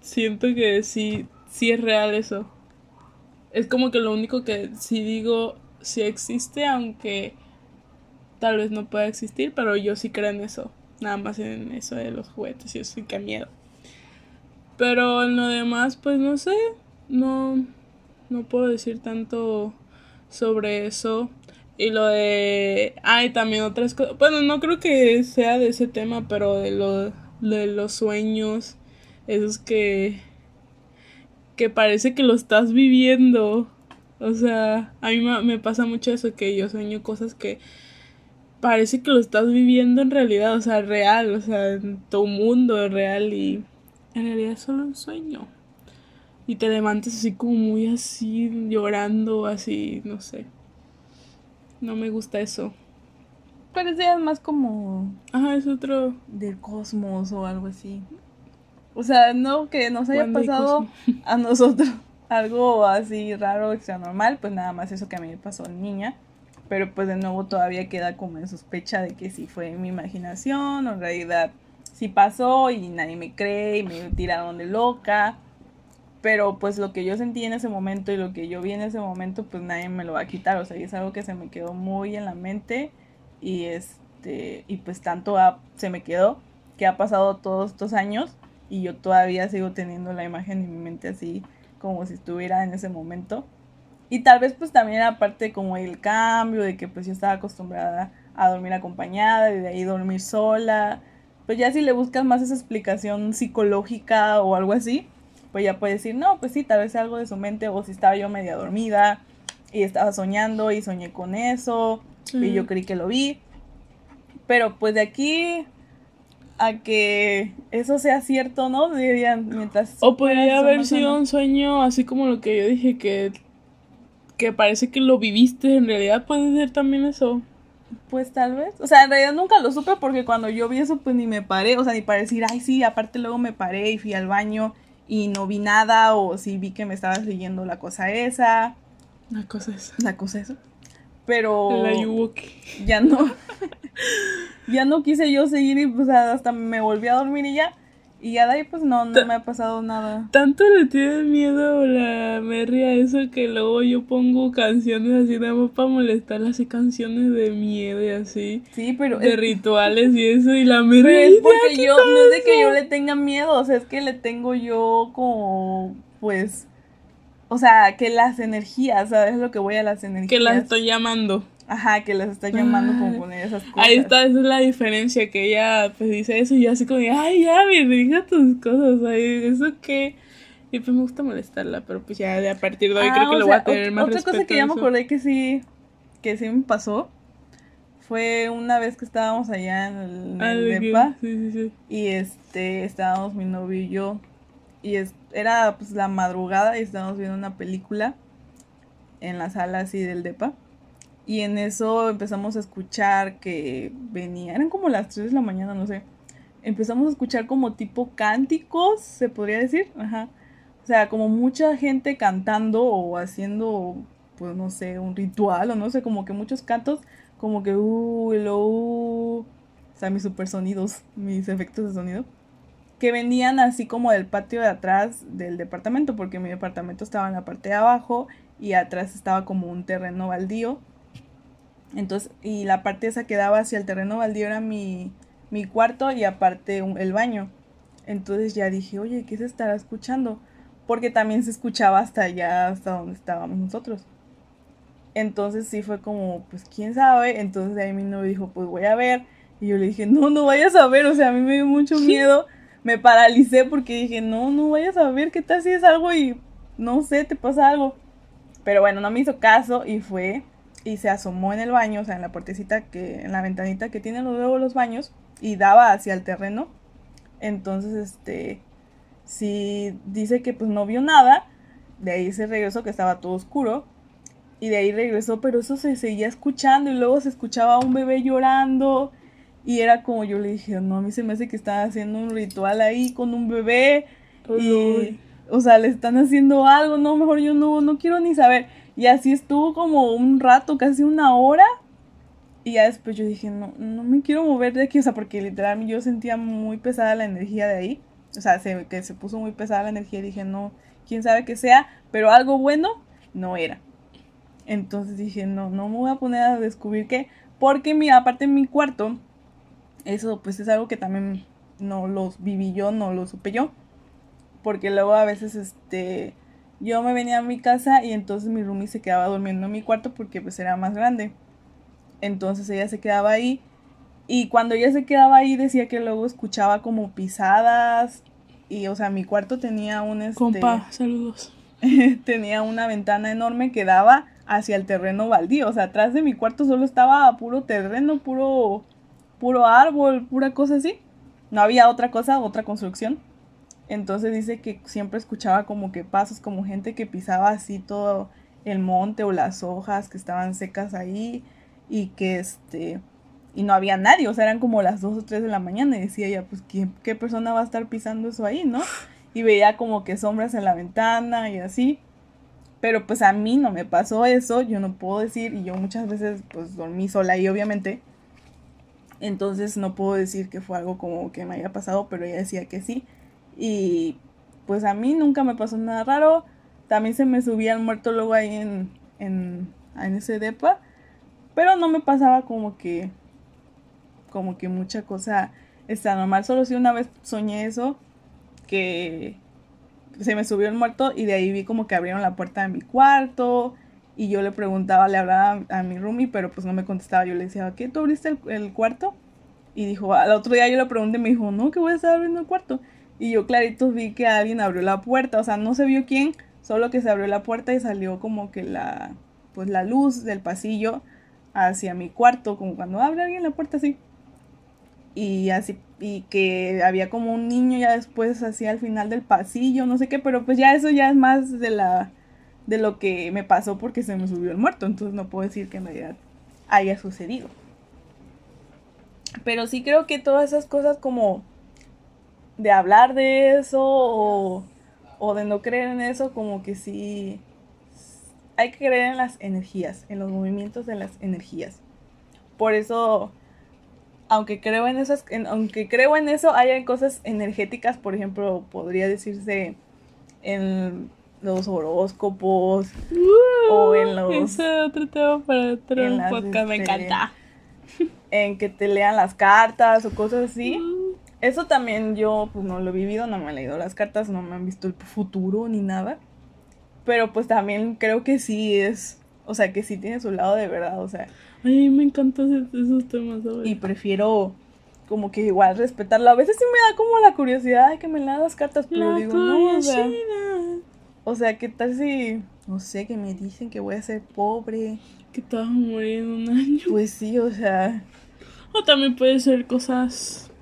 siento que sí, sí es real eso. Es como que lo único que sí digo, sí existe, aunque tal vez no pueda existir, pero yo sí creo en eso. Nada más en eso de los juguetes y eso sí que miedo. Pero en lo demás, pues no sé, no, no puedo decir tanto sobre eso. Y lo de... Ay, también otras cosas. Bueno, no creo que sea de ese tema, pero de, lo, de los sueños. Esos que... Que parece que lo estás viviendo. O sea, a mí me, pasa mucho eso, que yo sueño cosas que parece que lo estás viviendo en realidad, o sea, real, o sea, en tu mundo real y en realidad es solo un sueño. Y te levantas así como muy así, llorando, así, no sé. No me gusta eso. Parecía más como Ajá, es otro. del cosmos o algo así. O sea, no que nos haya pasado a nosotros algo así raro, extra normal, pues nada más eso que a mí me pasó niña. Pero pues de nuevo todavía queda como en sospecha de que si fue mi imaginación o en realidad sí pasó y nadie me cree y me tiraron de loca. Pero pues lo que yo sentí en ese momento y lo que yo vi en ese momento, pues nadie me lo va a quitar. O sea, y es algo que se me quedó muy en la mente y este y pues tanto se me quedó que ha pasado todos estos años y yo todavía sigo teniendo la imagen en mi mente así como si estuviera en ese momento. Y tal vez pues también aparte como el cambio de que pues yo estaba acostumbrada a dormir acompañada y de ahí dormir sola. Pues ya si le buscas más esa explicación psicológica o algo así, pues ya puedes decir, no, pues sí, tal vez algo de su mente o si estaba yo media dormida y estaba soñando y soñé con eso y yo creí que lo vi. Pero pues de aquí a que eso sea cierto, ¿no? Dirían, mientras... O podría haber sido un sueño así como lo que yo dije, que, que parece que lo viviste en realidad. Puede ser también eso. Pues tal vez. O sea, en realidad nunca lo supe porque cuando yo vi eso, pues ni me paré. O sea, ni para decir, ay, sí, aparte luego me paré y fui al baño y no vi nada o si vi que me estabas leyendo la cosa esa. La cosa esa. La cosa esa. Pero La ya no. ya no quise yo seguir y pues hasta me volví a dormir y ya. Y ya de ahí pues no, no me ha pasado nada. Tanto le tiene miedo la Merry a eso que luego yo pongo canciones así nada más para molestarla, así canciones de miedo y así. Sí, pero De es, rituales y eso, y la Merry. pero es "Ay, ya, porque ¿qué yo, no es de que yo pasa?". le tenga miedo, o sea, es que le tengo yo como, pues, o sea, que las energías, ¿sabes? Lo que voy a las energías. Que la estoy llamando. Ajá, que las está llamando Ay. como poner esas cosas. Ahí está, esa es la diferencia, que ella pues dice eso y yo así como, ay, ya, me tus cosas, ay, eso que... Y pues me gusta molestarla, pero pues ya de a partir de hoy Ah, creo que o le voy sea, a tener más Otra cosa que ya me acordé que sí, que sí me pasó, fue una vez que estábamos allá en el, en Ah, el depa Sí, sí, sí. y este, estábamos mi novio y yo y es, era pues la madrugada y estábamos viendo una película en la sala así del depa y en eso empezamos a escuchar que venía, eran como las 3 de la mañana, no sé. Empezamos a escuchar como tipo cánticos, se podría decir, ajá. O sea, como mucha gente cantando o haciendo, pues no sé, un ritual o no sé, como que muchos cantos, como que uh, lo uh, o sea, mis supersonidos, mis efectos de sonido, que venían así como del patio de atrás del departamento, porque mi departamento estaba en la parte de abajo y atrás estaba como un terreno baldío. Entonces, y la parte esa que daba hacia el terreno baldío era mi, mi cuarto y aparte un- el baño. Entonces ya dije, oye, ¿qué se estará escuchando? Porque también se escuchaba hasta allá, hasta donde estábamos nosotros. Entonces sí fue como, pues quién sabe. Entonces de ahí mi novio dijo, pues voy a ver. Y yo le dije, no, no vayas a ver. O sea, a mí me dio mucho miedo. Me paralicé porque dije, no, no vayas a ver. ¿Qué tal si es algo y no sé, te pasa algo? Pero bueno, no me hizo caso y fue y se asomó en el baño, o sea, en la puertecita que, en la ventanita que tienen luego los baños y daba hacia el terreno. Entonces, este, sí dice que pues no vio nada. De ahí se regresó que estaba todo oscuro. Y de ahí regresó, pero eso se seguía escuchando y luego se escuchaba un bebé llorando. Y era como yo le dije, no, a mí se me hace que están haciendo un ritual ahí con un bebé. Y, o sea, le están haciendo algo, no, mejor yo no, no quiero ni saber. Y así estuvo como un rato, casi una hora. Y ya después yo dije, no, no me quiero mover de aquí, o sea, porque literal yo sentía muy pesada la energía de ahí. O sea, se, que se puso muy pesada la energía y dije, no, quién sabe qué sea, pero algo bueno no era. Entonces dije, no, no me voy a poner a descubrir qué, porque mi, aparte en mi cuarto, eso pues es algo que también no los viví yo, no lo supe yo. Porque luego a veces, este, yo me venía a mi casa y entonces mi roomie se quedaba durmiendo en mi cuarto porque pues era más grande. Entonces ella se quedaba ahí y cuando ella se quedaba ahí decía que luego escuchaba como pisadas y o sea, mi cuarto tenía un este Compa, saludos. tenía una ventana enorme que daba hacia el terreno baldío, o sea, atrás de mi cuarto solo estaba puro terreno, puro puro árbol, pura cosa así. No había otra cosa, otra construcción. Entonces dice que siempre escuchaba como que pasos, como gente que pisaba así todo el monte o las hojas que estaban secas ahí y que este y no había nadie, o sea, eran como las 2 o 3 de la mañana y decía ella, pues ¿qué, qué persona va a estar pisando eso ahí, ¿no? Y veía como que sombras en la ventana y así. Pero pues a mí no me pasó eso, yo no puedo decir, y yo muchas veces pues dormí sola ahí obviamente. Entonces no puedo decir que fue algo como que me haya pasado, pero ella decía que sí. Y pues a mí nunca me pasó nada raro. También se me subía el muerto luego ahí en, en, en ese depa. Pero no me pasaba como que, como que mucha cosa está normal. Solo si una vez soñé eso, que se me subió el muerto y de ahí vi como que abrieron la puerta de mi cuarto y yo le preguntaba, le hablaba a, mi roomie, pero pues no me contestaba. Yo le decía, ¿qué? ¿Tú abriste el, el cuarto? Y dijo, al otro día yo le pregunté y me dijo, no, que voy a estar abriendo el cuarto. Y yo clarito vi que alguien abrió la puerta, o sea, no se vio quién, solo que se abrió la puerta y salió como que la, pues la luz del pasillo hacia mi cuarto, como cuando abre alguien la puerta así. Y así, y que había como un niño ya después así al final del pasillo, no sé qué, pero pues ya eso ya es más de la, de lo que me pasó porque se me subió el muerto, entonces no puedo decir que en realidad haya sucedido. Pero sí creo que todas esas cosas como de hablar de eso o, o de no creer en eso, como que sí hay que creer en las energías, en los movimientos de las energías. Por eso, aunque creo en esas, aunque creo en eso, hay cosas energéticas, por ejemplo, podría decirse en los horóscopos o en los. Ese otro tema para otro podcast, me este, encanta. En que te lean las cartas o cosas así. Eso también yo pues no lo he vivido, no me he leído las cartas, no me han visto el futuro ni nada. Pero pues también creo que sí es, o sea, que sí tiene su lado de verdad, o sea. Ay, me encantan esos temas, ¿sabes? Y prefiero como que igual respetarlo. A veces sí me da como la curiosidad de que me lean las cartas, pero digo, no, o sea, o sea, ¿qué tal si, no sé, que me dicen que voy a ser pobre? Que te vas a morir en un año. Pues sí, o sea. O también puede ser cosas,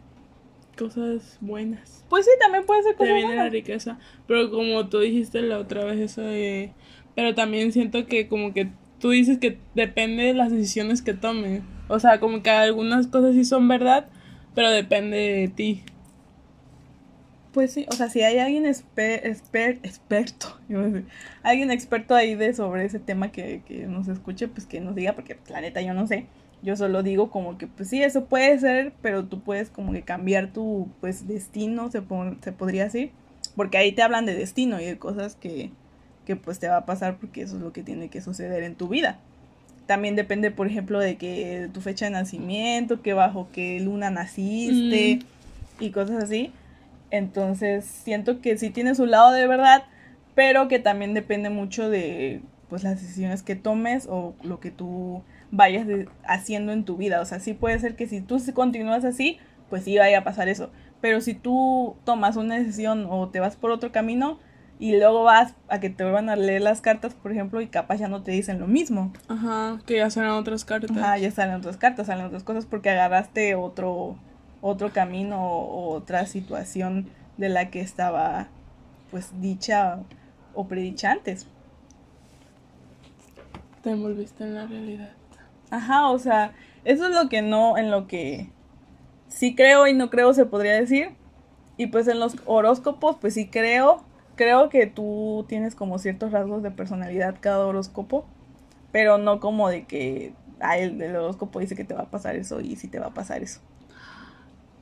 cosas buenas. Pues sí, también puede ser cosa Te viene la riqueza. Pero como tú dijiste la otra vez, eso de. Pero también siento que, como que tú dices que depende de las decisiones que tomes. O sea, como que algunas cosas sí son verdad, pero depende de ti. Pues sí, o sea, si hay alguien experto, alguien experto ahí de sobre ese tema que, que nos escuche, pues que nos diga, porque la neta yo no sé. Yo solo digo como que, pues sí, eso puede ser, pero tú puedes como que cambiar tu, pues, destino, se, se podría decir. Porque ahí te hablan de destino y de cosas que, que, pues, te va a pasar porque eso es lo que tiene que suceder en tu vida. También depende, por ejemplo, de que tu fecha de nacimiento, que bajo qué luna naciste mm. y cosas así. Entonces, siento que sí tiene su lado de verdad, pero que también depende mucho de, pues, las decisiones que tomes o lo que tú vayas haciendo en tu vida. O sea, sí puede ser que si tú continúas así, pues sí vaya a pasar eso. Pero si tú tomas una decisión o te vas por otro camino y luego vas a que te vuelvan a leer las cartas, por ejemplo, y capaz ya no te dicen lo mismo. Ajá, que ya salen otras cartas. Ajá, ya salen otras cartas, salen otras cosas porque agarraste otro, otro camino o otra situación de la que estaba pues dicha o predicha antes. Te envolviste en la realidad. Ajá, o sea, eso es lo que no, en lo que sí creo y no creo se podría decir. Y pues en los horóscopos, pues sí creo. Creo que tú tienes como ciertos rasgos de personalidad cada horóscopo, pero no como de que ah, el del horóscopo dice que te va a pasar eso y sí te va a pasar eso.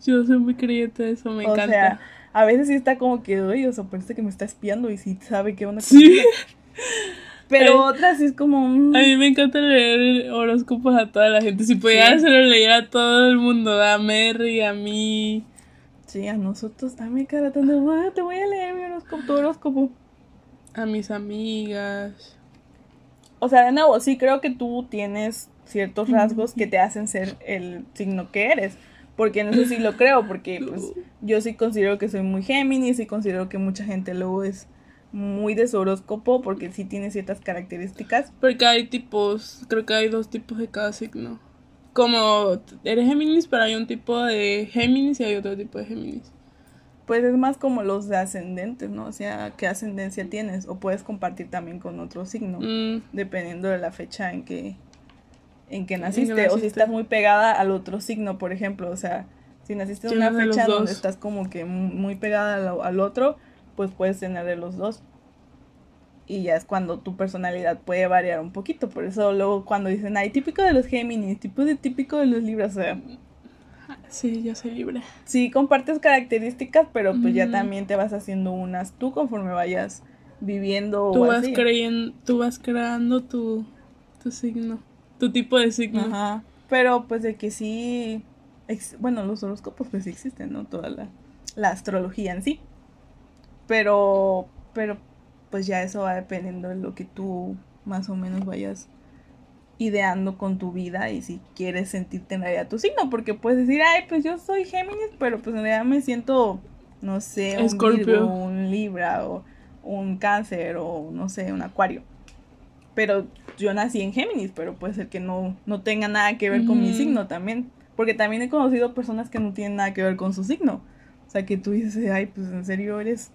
Yo soy muy creyente de eso, me encanta. O sea, a veces sí está como que, oye, o sea, parece que me está espiando y sí sabe qué onda. Sí. Pero otras es como... A mí me encanta leer horóscopos a toda la gente. Si pudiera se lo leer a todo el mundo, a Mary, a mí. Sí, a nosotros. A mí cara tanto, ah, te voy a leer mi horóscopo, tu horóscopo. A mis amigas. O sea, de nuevo, sí creo que tú tienes ciertos rasgos que te hacen ser el signo que eres. Porque no sé si lo creo, porque pues yo sí considero que soy muy Géminis y considero que mucha gente luego es muy de su horóscopo porque sí tiene ciertas características. Porque hay tipos, creo que hay dos tipos de cada signo. Como eres Géminis, pero hay un tipo de Géminis y hay otro tipo de Géminis. Pues es más como los de ascendentes, ¿no? O sea, qué ascendencia tienes. O puedes compartir también con otro signo, mm. dependiendo de la fecha en que, en que naciste. O si estás muy pegada al otro signo, por ejemplo. O sea, si naciste en una fecha donde estás como que muy pegada al, al otro, pues puedes tener de los dos. Y ya es cuando tu personalidad puede variar un poquito. Por eso luego cuando dicen, ay, típico de los Géminis, tipo de típico de los Libras, o sea... Sí, yo soy libre. Sí, compartes características, pero pues ya también te vas haciendo unas tú conforme vayas viviendo. Tú vas creyendo, tú vas creando tu, tu signo, tu tipo de signo. Ajá. Pero pues de que sí, bueno, los horóscopos pues sí existen, ¿no? Toda la, la astrología en sí. Pero, pero pues ya eso va dependiendo de lo que tú más o menos vayas ideando con tu vida y si quieres sentirte en realidad tu signo, porque puedes decir, ay, pues yo soy Géminis, pero pues en realidad me siento, no sé, un Virgo, un Libra o un Cáncer o no sé, un Acuario. Pero yo nací en Géminis, pero puede ser que no, no tenga nada que ver con mi signo también, porque también he conocido personas que no tienen nada que ver con su signo. O sea, que tú dices, ay, pues en serio eres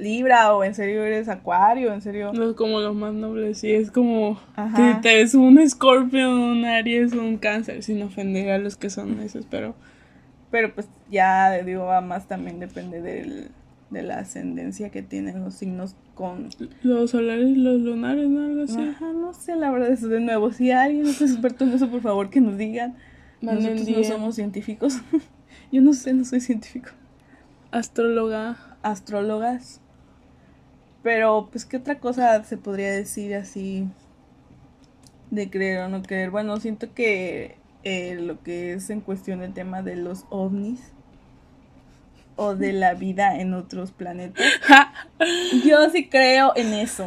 Libra o en serio eres Acuario, en serio. No, como los más nobles, sí, es como que te es un Scorpio, un Aries, un Cáncer, sin ofender a los que son esos, pero. Pero pues ya digo, más también depende del, de la ascendencia que tienen los signos con... Los solares y los lunares, ¿no? Algo así. Ajá, no sé, la verdad es de nuevo. Si alguien es experto en eso, por favor, que nos digan. Manden Nosotros no somos científicos. Yo no sé, no soy científico. Astróloga. Astrólogas. Pero, pues, ¿qué otra cosa se podría decir así de creer o no creer? Bueno, siento que eh, lo que es en cuestión el tema de los ovnis o de la vida en otros planetas, yo sí creo en eso.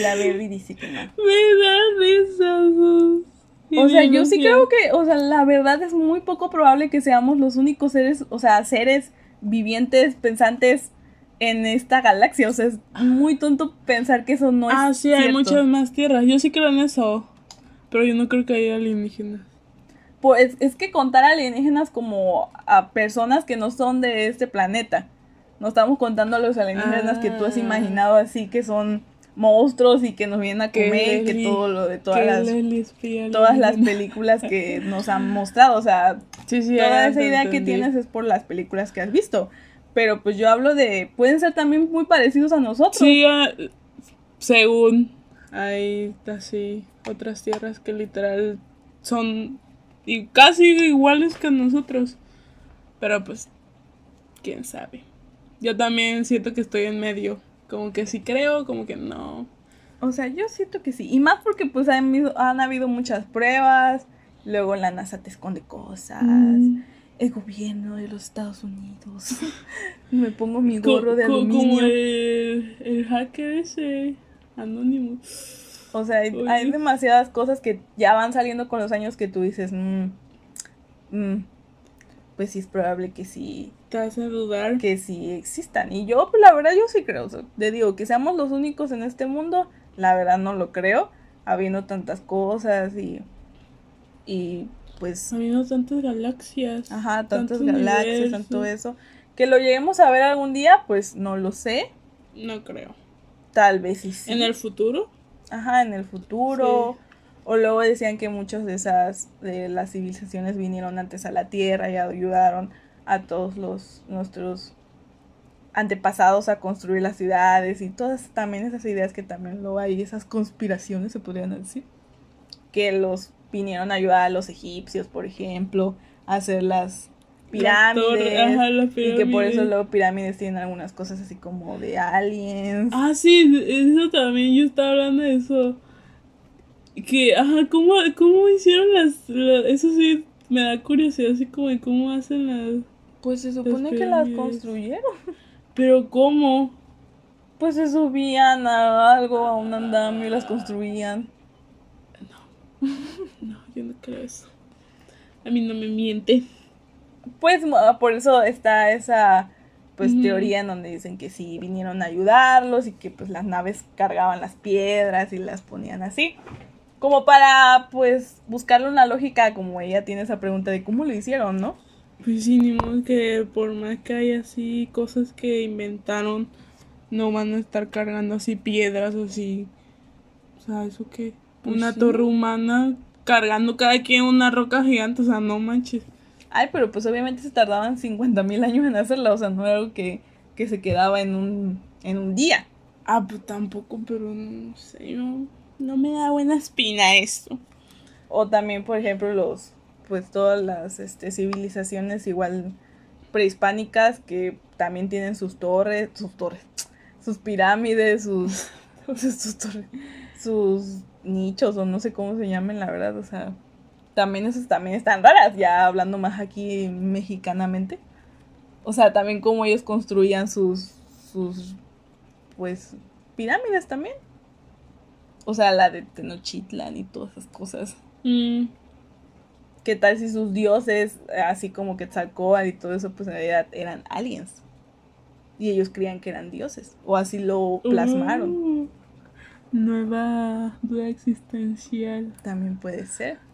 La Baby dice que no. Me da O sea, yo sí creo que, o sea, la verdad es muy poco probable que seamos los únicos seres, o sea, seres vivientes, pensantes en esta galaxia. O sea, es muy tonto pensar que eso no es Ah, sí, hay muchas más tierras. Yo sí creo en eso. Pero yo no creo que haya alienígenas. Pues es que contar alienígenas como a personas que no son de este planeta. No estamos contando a los alienígenas que tú has Ah. imaginado así, que son monstruos y que nos vienen a comer, que todo lo de todas las todas las películas que nos han mostrado, o sea, Sí, sí, toda esa idea que tienes es por las películas que has visto. Pero pues yo hablo de, pueden ser también muy parecidos a nosotros. Sí, ah, según hay así otras tierras que literal son y casi iguales que nosotros. Pero pues, quién sabe. Yo también siento que estoy en medio. Como que sí creo, como que no. O sea, yo siento que sí. Y más porque pues han, habido- han habido muchas pruebas. Luego la NASA te esconde cosas. Mm. El gobierno de los Estados Unidos. Me pongo mi Co- gorro de aluminio. Como el, el hacker ese anónimo. O sea, hay, demasiadas cosas que ya van saliendo con los años que tú dices, "Mm, mm, pues sí es probable que sí Te hace dudar. que sí existan. Y yo, pues la verdad, yo sí creo. O sea, te digo, que seamos los únicos en este mundo, la verdad no lo creo. Habiendo tantas cosas y. Y pues. Habiendo tantas galaxias. Ajá, tantas galaxias, universo. tanto eso. Que lo lleguemos a ver algún día, pues no lo sé. No creo. Tal vez sí. En el futuro. Ajá, en el futuro. O luego decían que muchas de esas, de las civilizaciones vinieron antes a la Tierra y ayudaron a todos los nuestros antepasados a construir las ciudades y todas también esas ideas que también luego hay, esas conspiraciones se podrían decir, que los vinieron a ayudar a los egipcios, por ejemplo, a hacer las Las pirámides. ajá, las y que por eso luego pirámides tienen algunas cosas así como de aliens. Ah, sí, eso también, yo estaba hablando de eso. Que, ajá, ¿cómo, cómo hicieron las, la- Eso sí, me da curiosidad, así como de cómo hacen las... Pues se supone que las construyeron. Pero, ¿cómo? Pues se subían a algo, a un andamio y las construían. No, yo no creo eso. A mí no me miente. Pues mo- por eso está esa pues teoría en donde dicen que sí vinieron a ayudarlos y que pues las naves cargaban las piedras y las ponían así. Como para pues buscarle una lógica como ella tiene esa pregunta de cómo lo hicieron, ¿no? Pues sí, ni modo que por más que haya así cosas que inventaron, no van a estar cargando así piedras o así. O sea, ¿eso qué? Pues una sí. torre humana cargando cada quien una roca gigante, o sea, no manches. Ay, pero pues obviamente se tardaban 50 mil años en hacerla, o sea, no era algo que, que se quedaba en un, en un día. Ah, pues tampoco, pero no sé, no, no me da buena espina esto. O también, por ejemplo, los, pues todas las este, civilizaciones igual prehispánicas que también tienen sus torres, sus torres, sus pirámides, sus, sus torres, sus nichos o no sé cómo se llamen, la verdad, o sea, también esas también están raras, ya hablando más aquí mexicanamente. O sea, también cómo ellos construían sus, sus, pues, pirámides también. O sea, la de Tenochtitlan y todas esas cosas. Mm, ¿Qué tal si sus dioses, así como Quetzalcóatl y todo eso, pues en realidad eran aliens? Y ellos creían que eran dioses. O así lo plasmaron. uh, nueva duda existencial. También puede ser.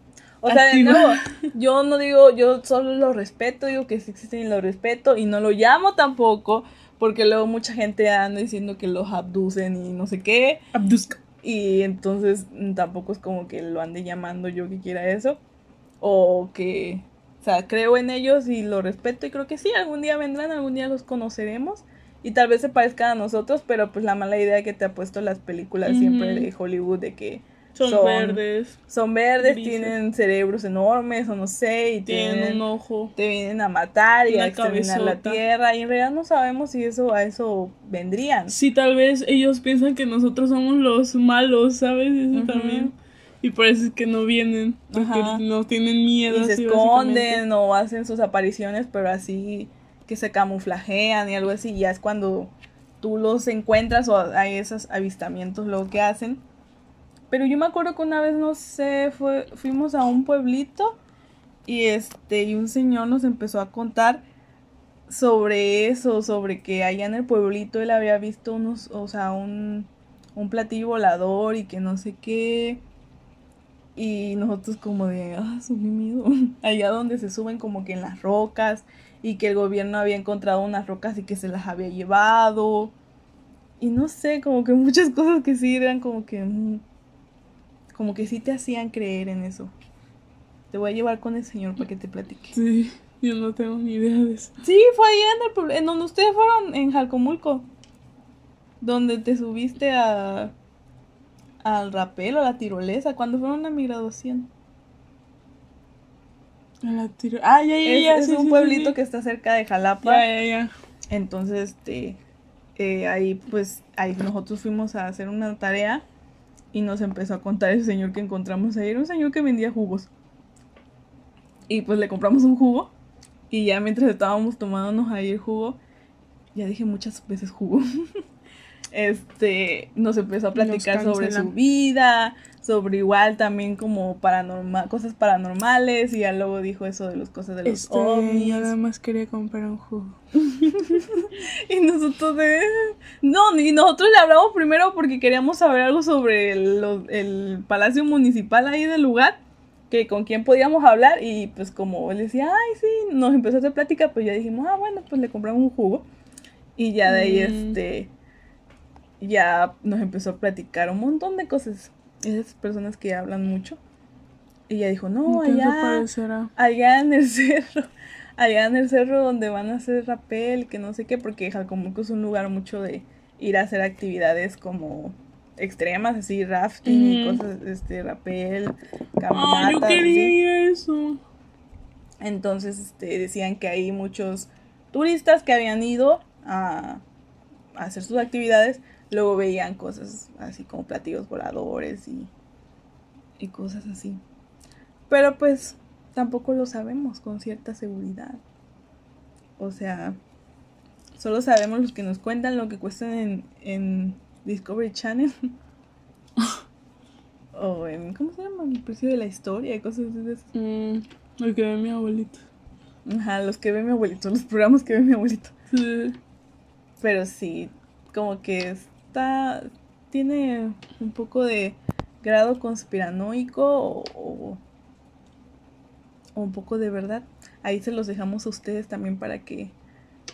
O sea, de nuevo, yo no digo, yo solo lo respeto, digo que sí existen y lo respeto. Y no lo llamo tampoco, porque luego mucha gente anda diciendo que los abducen y no sé qué. Abduzca. Y entonces mm, tampoco es como que lo ande llamando yo que quiera eso. O que sea, creo en ellos y lo respeto y creo que sí, algún día vendrán, algún día los conoceremos y tal vez se parezcan a nosotros, pero pues la mala idea que te ha puesto las películas siempre de Hollywood de que Son, Son- verdes, son verdes, Grises. tienen cerebros enormes o no sé, y tienen tienen, un ojo. te vienen a matar y a exterminar la cabezota. tierra y en realidad no sabemos si eso a eso vendrían. Sí, tal vez ellos piensan que nosotros somos los malos, ¿sabes? Eso Ujú. también. Y por eso es que no vienen, porque Ajá. no tienen miedo. y se así, esconden o hacen sus apariciones, pero así que se camuflajean y algo así, y ya es cuando tú los encuentras o hay esos avistamientos luego que hacen. Pero yo me acuerdo que una vez, no sé, fuimos a un pueblito y este, y un señor nos empezó a contar sobre eso, sobre que allá en el pueblito él había visto unos, o sea, un, un platillo volador y que no sé qué. Y nosotros como de, ah, su mi miedo. Allá donde se suben como que en las rocas y que el gobierno había encontrado unas rocas y que se las había llevado. Y no sé, como que muchas cosas que sí eran como que... mm, Como que sí te hacían creer en eso. Te voy a llevar con el señor para que te platique. Sí, yo no tengo ni idea de eso. Sí, fue allá en el en donde ustedes fueron, en Jalcomulco. Donde te subiste a... Al rapel o a la tirolesa, cuando fueron a mi graduación. A la tiro- Ah, ya, ya, Es, ya. es sí, un sí, pueblito sí, que está cerca de. Jalapa. Ya, ya, ya. Entonces, este, eh, ahí pues, ahí nosotros fuimos a hacer una tarea y nos empezó a contar el señor que encontramos ahí. Era un señor que vendía jugos. Y pues le compramos un jugo y ya mientras estábamos tomándonos ahí el jugo, ya dije muchas veces jugo. Este, nos empezó a platicar sobre su vida, sobre igual también como paranormal, cosas paranormales y ya luego dijo eso de las cosas de los Este, ovnis. yo nada más quería comprar un jugo. Y nosotros de... No, y nosotros le hablamos primero porque queríamos saber algo sobre el, el palacio municipal ahí del lugar, que con quién podíamos hablar y pues como él decía, ay, sí, nos empezó a hacer plática, pues ya dijimos, ah, bueno, pues le compramos un jugo. Y ya de ahí, Mm. este, ya nos empezó a platicar un montón de cosas. Esas personas que hablan mucho. Y ya dijo, no, ¿Qué se allá allá en el cerro, allá en el cerro donde van a hacer rapel, que no sé qué, porque Jalcomulco es un lugar mucho de ir a hacer actividades como extremas, así rafting y cosas, este, rapel, caminatas, yo quería ir eso. Entonces, este, decían que hay muchos turistas que habían ido a, a hacer sus actividades, luego veían cosas así como platillos voladores y, y cosas así. Pero pues tampoco lo sabemos con cierta seguridad. O sea, solo sabemos los que nos cuentan lo que cuestan en, en Discovery Channel. o en, ¿cómo se llama? El precio de la historia y cosas de esas. Mm, que ve mi abuelito. Ajá, los que ve mi abuelito, los programas que ve mi abuelito. Sí. Pero sí, como que está. Tiene un poco de grado conspiranoico o, o, o un poco de verdad. Ahí se los dejamos a ustedes también para que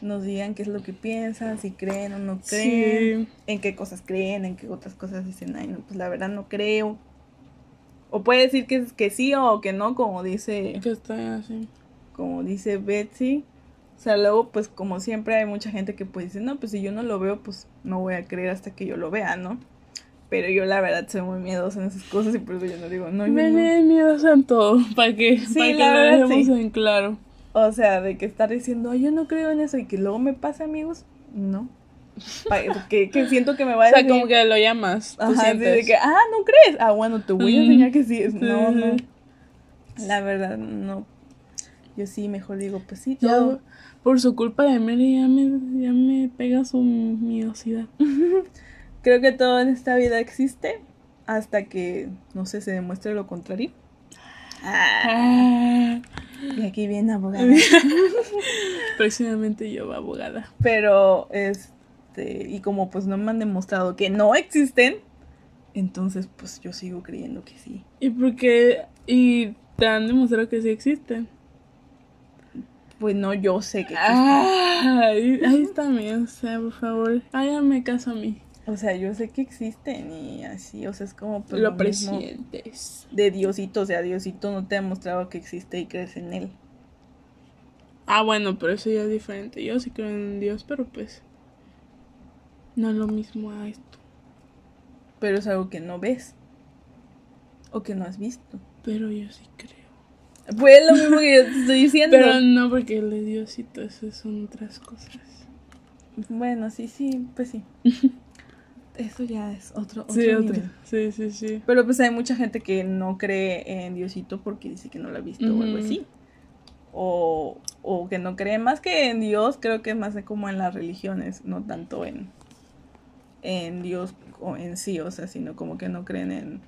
nos digan qué es lo que piensan, si creen o no creen, Sí. en qué cosas creen, en qué otras cosas dicen, ay, no, pues la verdad no creo. O puede decir que, que sí o que no, como dice Que así. como dice Betsy. O sea, luego, pues como siempre hay mucha gente que pues dice, no, pues si yo no lo veo, pues no voy a creer hasta que yo lo vea, ¿no? Pero yo la verdad soy muy miedosa en esas cosas y por eso yo no digo, no, yo Me no. da miedo en todo. ¿Para que Sí, para que la lo verdad, dejemos sí. en claro. O sea, de que estar diciendo, yo no creo en eso y que luego me pase, amigos, no. Que, que siento que me va O a sea, decir, como que lo llamas. tú ajá, sí, de sientes. que, ah, ¿no crees? Ah, bueno, te voy a enseñar que sí. es No, no. La verdad, no. Yo sí, mejor digo, pues sí, Ya, todo. por su culpa de Mary ya me, ya me pega su miedosidad. Creo que todo en esta vida existe hasta que, no sé, se demuestre lo contrario. Ah. Y aquí viene abogada. Próximamente yo, abogada. Pero, este, y como pues no me han demostrado que no existen, entonces pues yo sigo creyendo que sí. ¿Y por qué? Y te han demostrado que sí existen. Pues no, yo sé que existen. Ay, ahí está mi, o sea, por favor, háganme caso a mí. O sea, yo sé que existen y así, o sea, es como pues, lo mismo presientes. de Diosito, o sea, Diosito no te ha mostrado que existe y crees en él. Ah, bueno, pero eso ya es diferente. Yo sí creo en Dios, pero pues no es lo mismo a esto. Pero es algo que no ves. O que no has visto. Pero yo sí creo. Pues lo mismo que yo te estoy diciendo. Pero no, porque el de Diosito, eso son otras cosas. Bueno, sí, sí, pues sí. Eso ya es otro, otro Sí, otro. nivel. Sí, sí, sí. Pero pues hay mucha gente que no cree en Diosito porque dice que no lo ha visto o algo así. O, o que no cree más que en Dios, creo que es más de como en las religiones, no tanto en, en Dios o en sí, o sea, sino como que no creen en,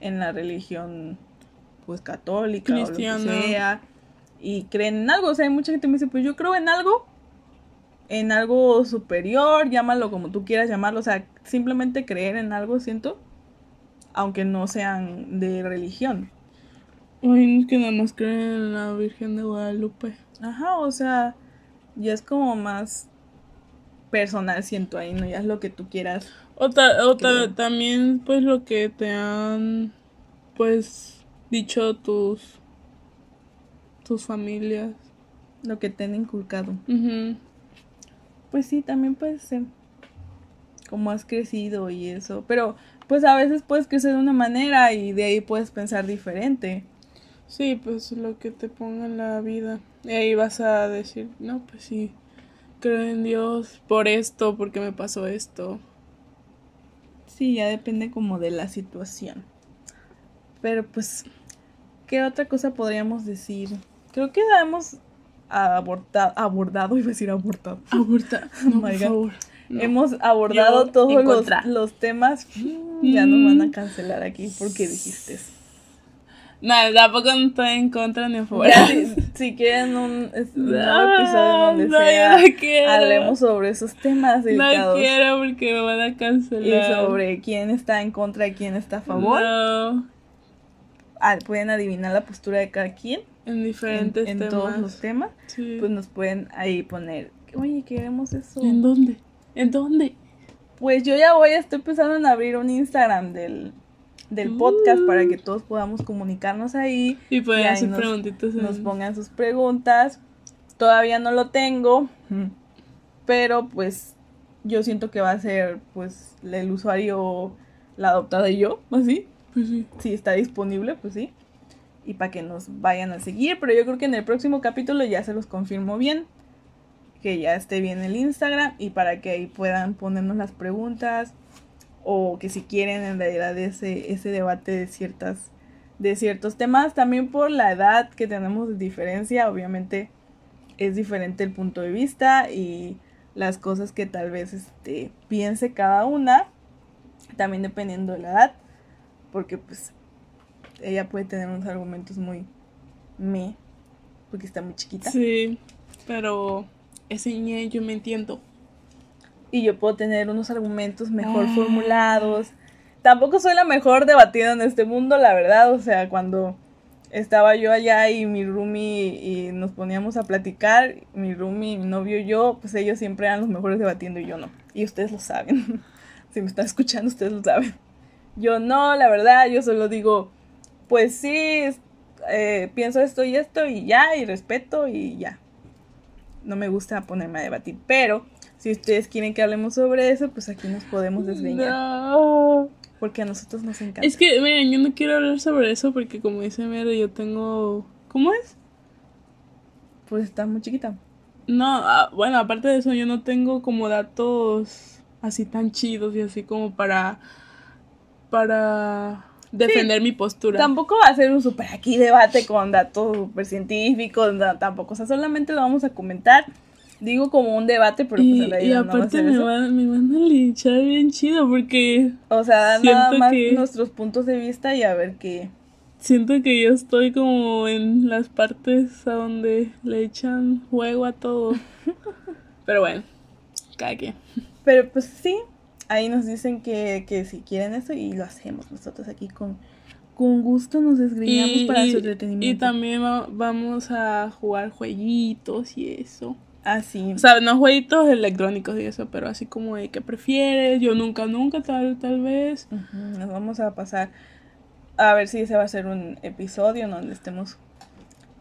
en la religión pues católica o lo Cristiana. que sea. Y creen en algo, o sea, hay mucha gente que me dice, pues yo creo en algo, en algo superior, llámalo como tú quieras llamarlo, o sea, simplemente creer en algo, siento, aunque no sean de religión. Ay, es que nada más creen en la Virgen de Guadalupe. Ajá, o sea, ya es como más personal, siento ahí, ¿no? Ya es lo que tú quieras. O, ta- o ta- Creo. también, pues, lo que te han, pues, dicho tus, tus familias. Lo que te han inculcado. Pues sí, también puede ser. Como has crecido y eso. Pero, pues a veces puedes crecer de una manera y de ahí puedes pensar diferente. Sí, pues, lo que te ponga en la vida. Y ahí vas a decir, no, pues sí, creo en Dios por esto, porque me pasó esto. Sí, ya depende como de la situación. Pero pues, ¿qué otra cosa podríamos decir? Creo que hemos aborta- abordado, iba a decir abortado. Aborta. Oh No, my por God. favor. No. Hemos abordado Yo todos en los, los temas. Mm, Ya nos van a cancelar aquí porque dijiste eso. No, tampoco no estoy en contra ni a favor. Si, si quieren un, nuevo No, episodio donde no, sea, no hablemos sobre esos temas No delicados quiero porque me van a y cancelar. sobre quién está en contra y quién está a favor. No, pueden adivinar la postura de cada quien en en, diferentes en temas. todos los temas. Sí. Pues nos pueden ahí poner, oye, queremos eso. ¿En dónde? ¿En dónde? Pues yo ya voy, estoy pensando en abrir un Instagram del, del podcast para que todos podamos comunicarnos ahí. Y hacer nos- preguntitas. en- nos pongan sus preguntas. Todavía no lo tengo, pero pues yo siento que va a ser pues el usuario la adoptada y yo, así. Si está disponible, pues sí. Y para que nos vayan a seguir, pero yo creo que en el próximo capítulo ya se los confirmo bien. Que ya esté bien el Instagram y para que ahí puedan ponernos las preguntas o que si quieren en realidad ese, ese debate de ciertas de ciertos temas, también por la edad que tenemos de diferencia, obviamente es diferente el punto de vista y las cosas que tal vez este, piense cada una, también dependiendo de la edad, porque pues ella puede tener unos argumentos muy me, porque está muy chiquita, Sí, pero ese ñe yo me entiendo. y yo puedo tener unos argumentos mejor Ah. formulados. Tampoco soy la mejor debatida en este mundo, la verdad, o sea, cuando estaba yo allá y mi roomie y nos poníamos a platicar, mi roomie, mi novio y yo, pues ellos siempre eran los mejores debatiendo y yo no. Y ustedes lo saben. si me están escuchando, ustedes lo saben. Yo no, la verdad, yo solo digo, pues sí, eh, pienso esto y esto y ya, y respeto y ya. No me gusta ponerme a debatir, pero si ustedes quieren que hablemos sobre eso, pues aquí nos podemos desgreñar. No. Porque a nosotros nos encanta. Es que, miren, yo no quiero hablar sobre eso porque como dice Mere, yo tengo... ¿Cómo es? Pues está muy chiquita. No, ah, bueno, aparte de eso, yo no tengo como datos así tan chidos y así como para... Para defender mi postura. Tampoco va a ser un super aquí debate con datos super científicos, no, tampoco. O sea, solamente lo vamos a comentar. Digo como un debate, pero pues y, en y realidad no va a aparte me, van, me van a linchar bien chido porque O sea, nada más que- nuestros puntos de vista y a ver qué. siento que yo estoy como en las partes a donde le echan juego a todo. Pero bueno, cada quien. Pero pues sí, ahí nos dicen que, que si quieren eso y lo hacemos nosotros aquí con, con gusto nos desgreñamos para su entretenimiento. y también va- vamos a jugar jueguitos y eso. Así. O sea, no jueguitos electrónicos y eso, pero así como de qué prefieres, yo nunca, nunca, tal, tal vez. Nos vamos a pasar a ver si ese va a ser un episodio donde estemos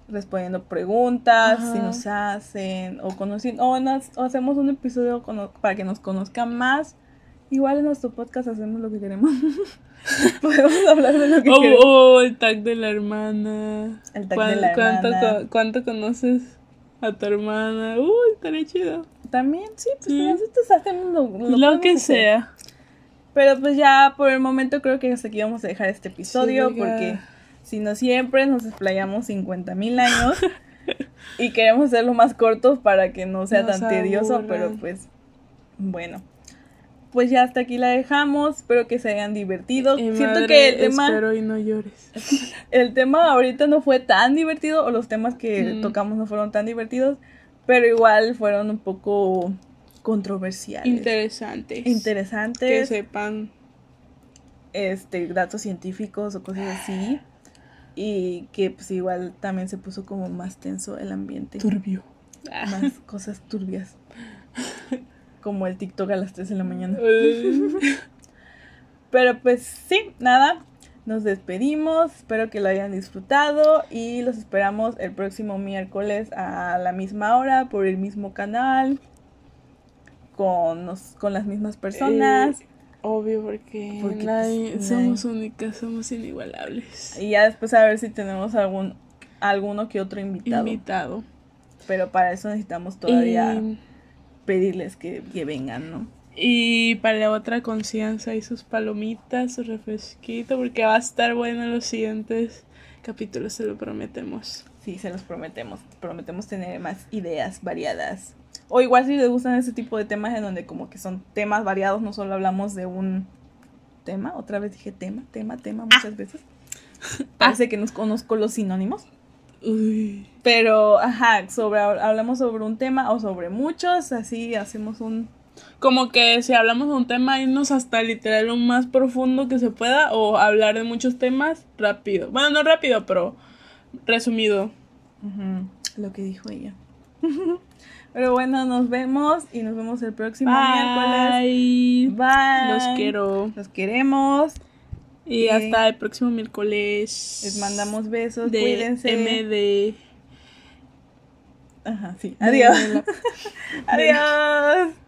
respondiendo preguntas, si nos hacen, o conociendo, o, o hacemos un episodio para que nos conozcan más. Igual en nuestro podcast hacemos lo que queremos. Podemos hablar de lo que Oh, queremos. oh, el tag de la hermana. El tag de ¿Cuán- la cuánto, hermana. co- ¿Cuánto conoces a tu hermana? Uy, estaría chido. También, sí, pues Sí. nosotros hacemos lo, lo Lo, que hacer. sea. Pero pues ya por el momento creo que hasta aquí vamos a dejar este episodio Sí, porque si no siempre nos explayamos 50 mil años y queremos hacerlo más cortos para que no sea tan tedioso, pero pues bueno. Pues ya hasta aquí la dejamos, espero que se hayan divertido. Y Siento madre, que el tema, Espero y no llores. el tema ahorita no fue tan divertido o los temas que Mm. tocamos no fueron tan divertidos, pero igual fueron un poco controversiales. Interesantes. interesantes. Que sepan. este, datos científicos o cosas así. Y que pues igual también se puso como más tenso el ambiente. Turbio. Más cosas turbias. Como el TikTok a las 3 de la mañana. Pero pues sí, nada. Nos despedimos. Espero que lo hayan disfrutado. Y los esperamos el próximo miércoles a la misma hora. Por el mismo canal. Con, nos- con las mismas personas. Eh, obvio, porque, Porque, nadie- pues, somos únicas, somos inigualables. Y ya después a ver si tenemos algún alguno que otro invitado. Invitado. Pero para eso necesitamos todavía Y, pedirles que, que vengan, ¿no? y para la otra conciencia y sus palomitas, su refresquito, porque va a estar bueno en los siguientes capítulos, se lo prometemos. Sí, se los prometemos. Prometemos tener más ideas variadas. O igual si les gustan ese tipo de temas en donde como que son temas variados, no solo hablamos de un tema. Otra vez dije tema, tema, tema muchas veces. Parece que nos conozco los sinónimos. Uy. Pero, ajá, sobre, hablamos sobre un tema o sobre muchos, así hacemos un... Como que si hablamos de un tema, irnos hasta literal lo más profundo que se pueda, o hablar de muchos temas rápido. Bueno, no rápido, pero resumido. Ujú, lo que dijo ella. Pero bueno, nos vemos y nos vemos el próximo miércoles. Bye. Bye. Los quiero. Los queremos. Y hasta el próximo miércoles. Les mandamos besos. de cuídense. MD. Ajá, sí. Adiós. Adiós.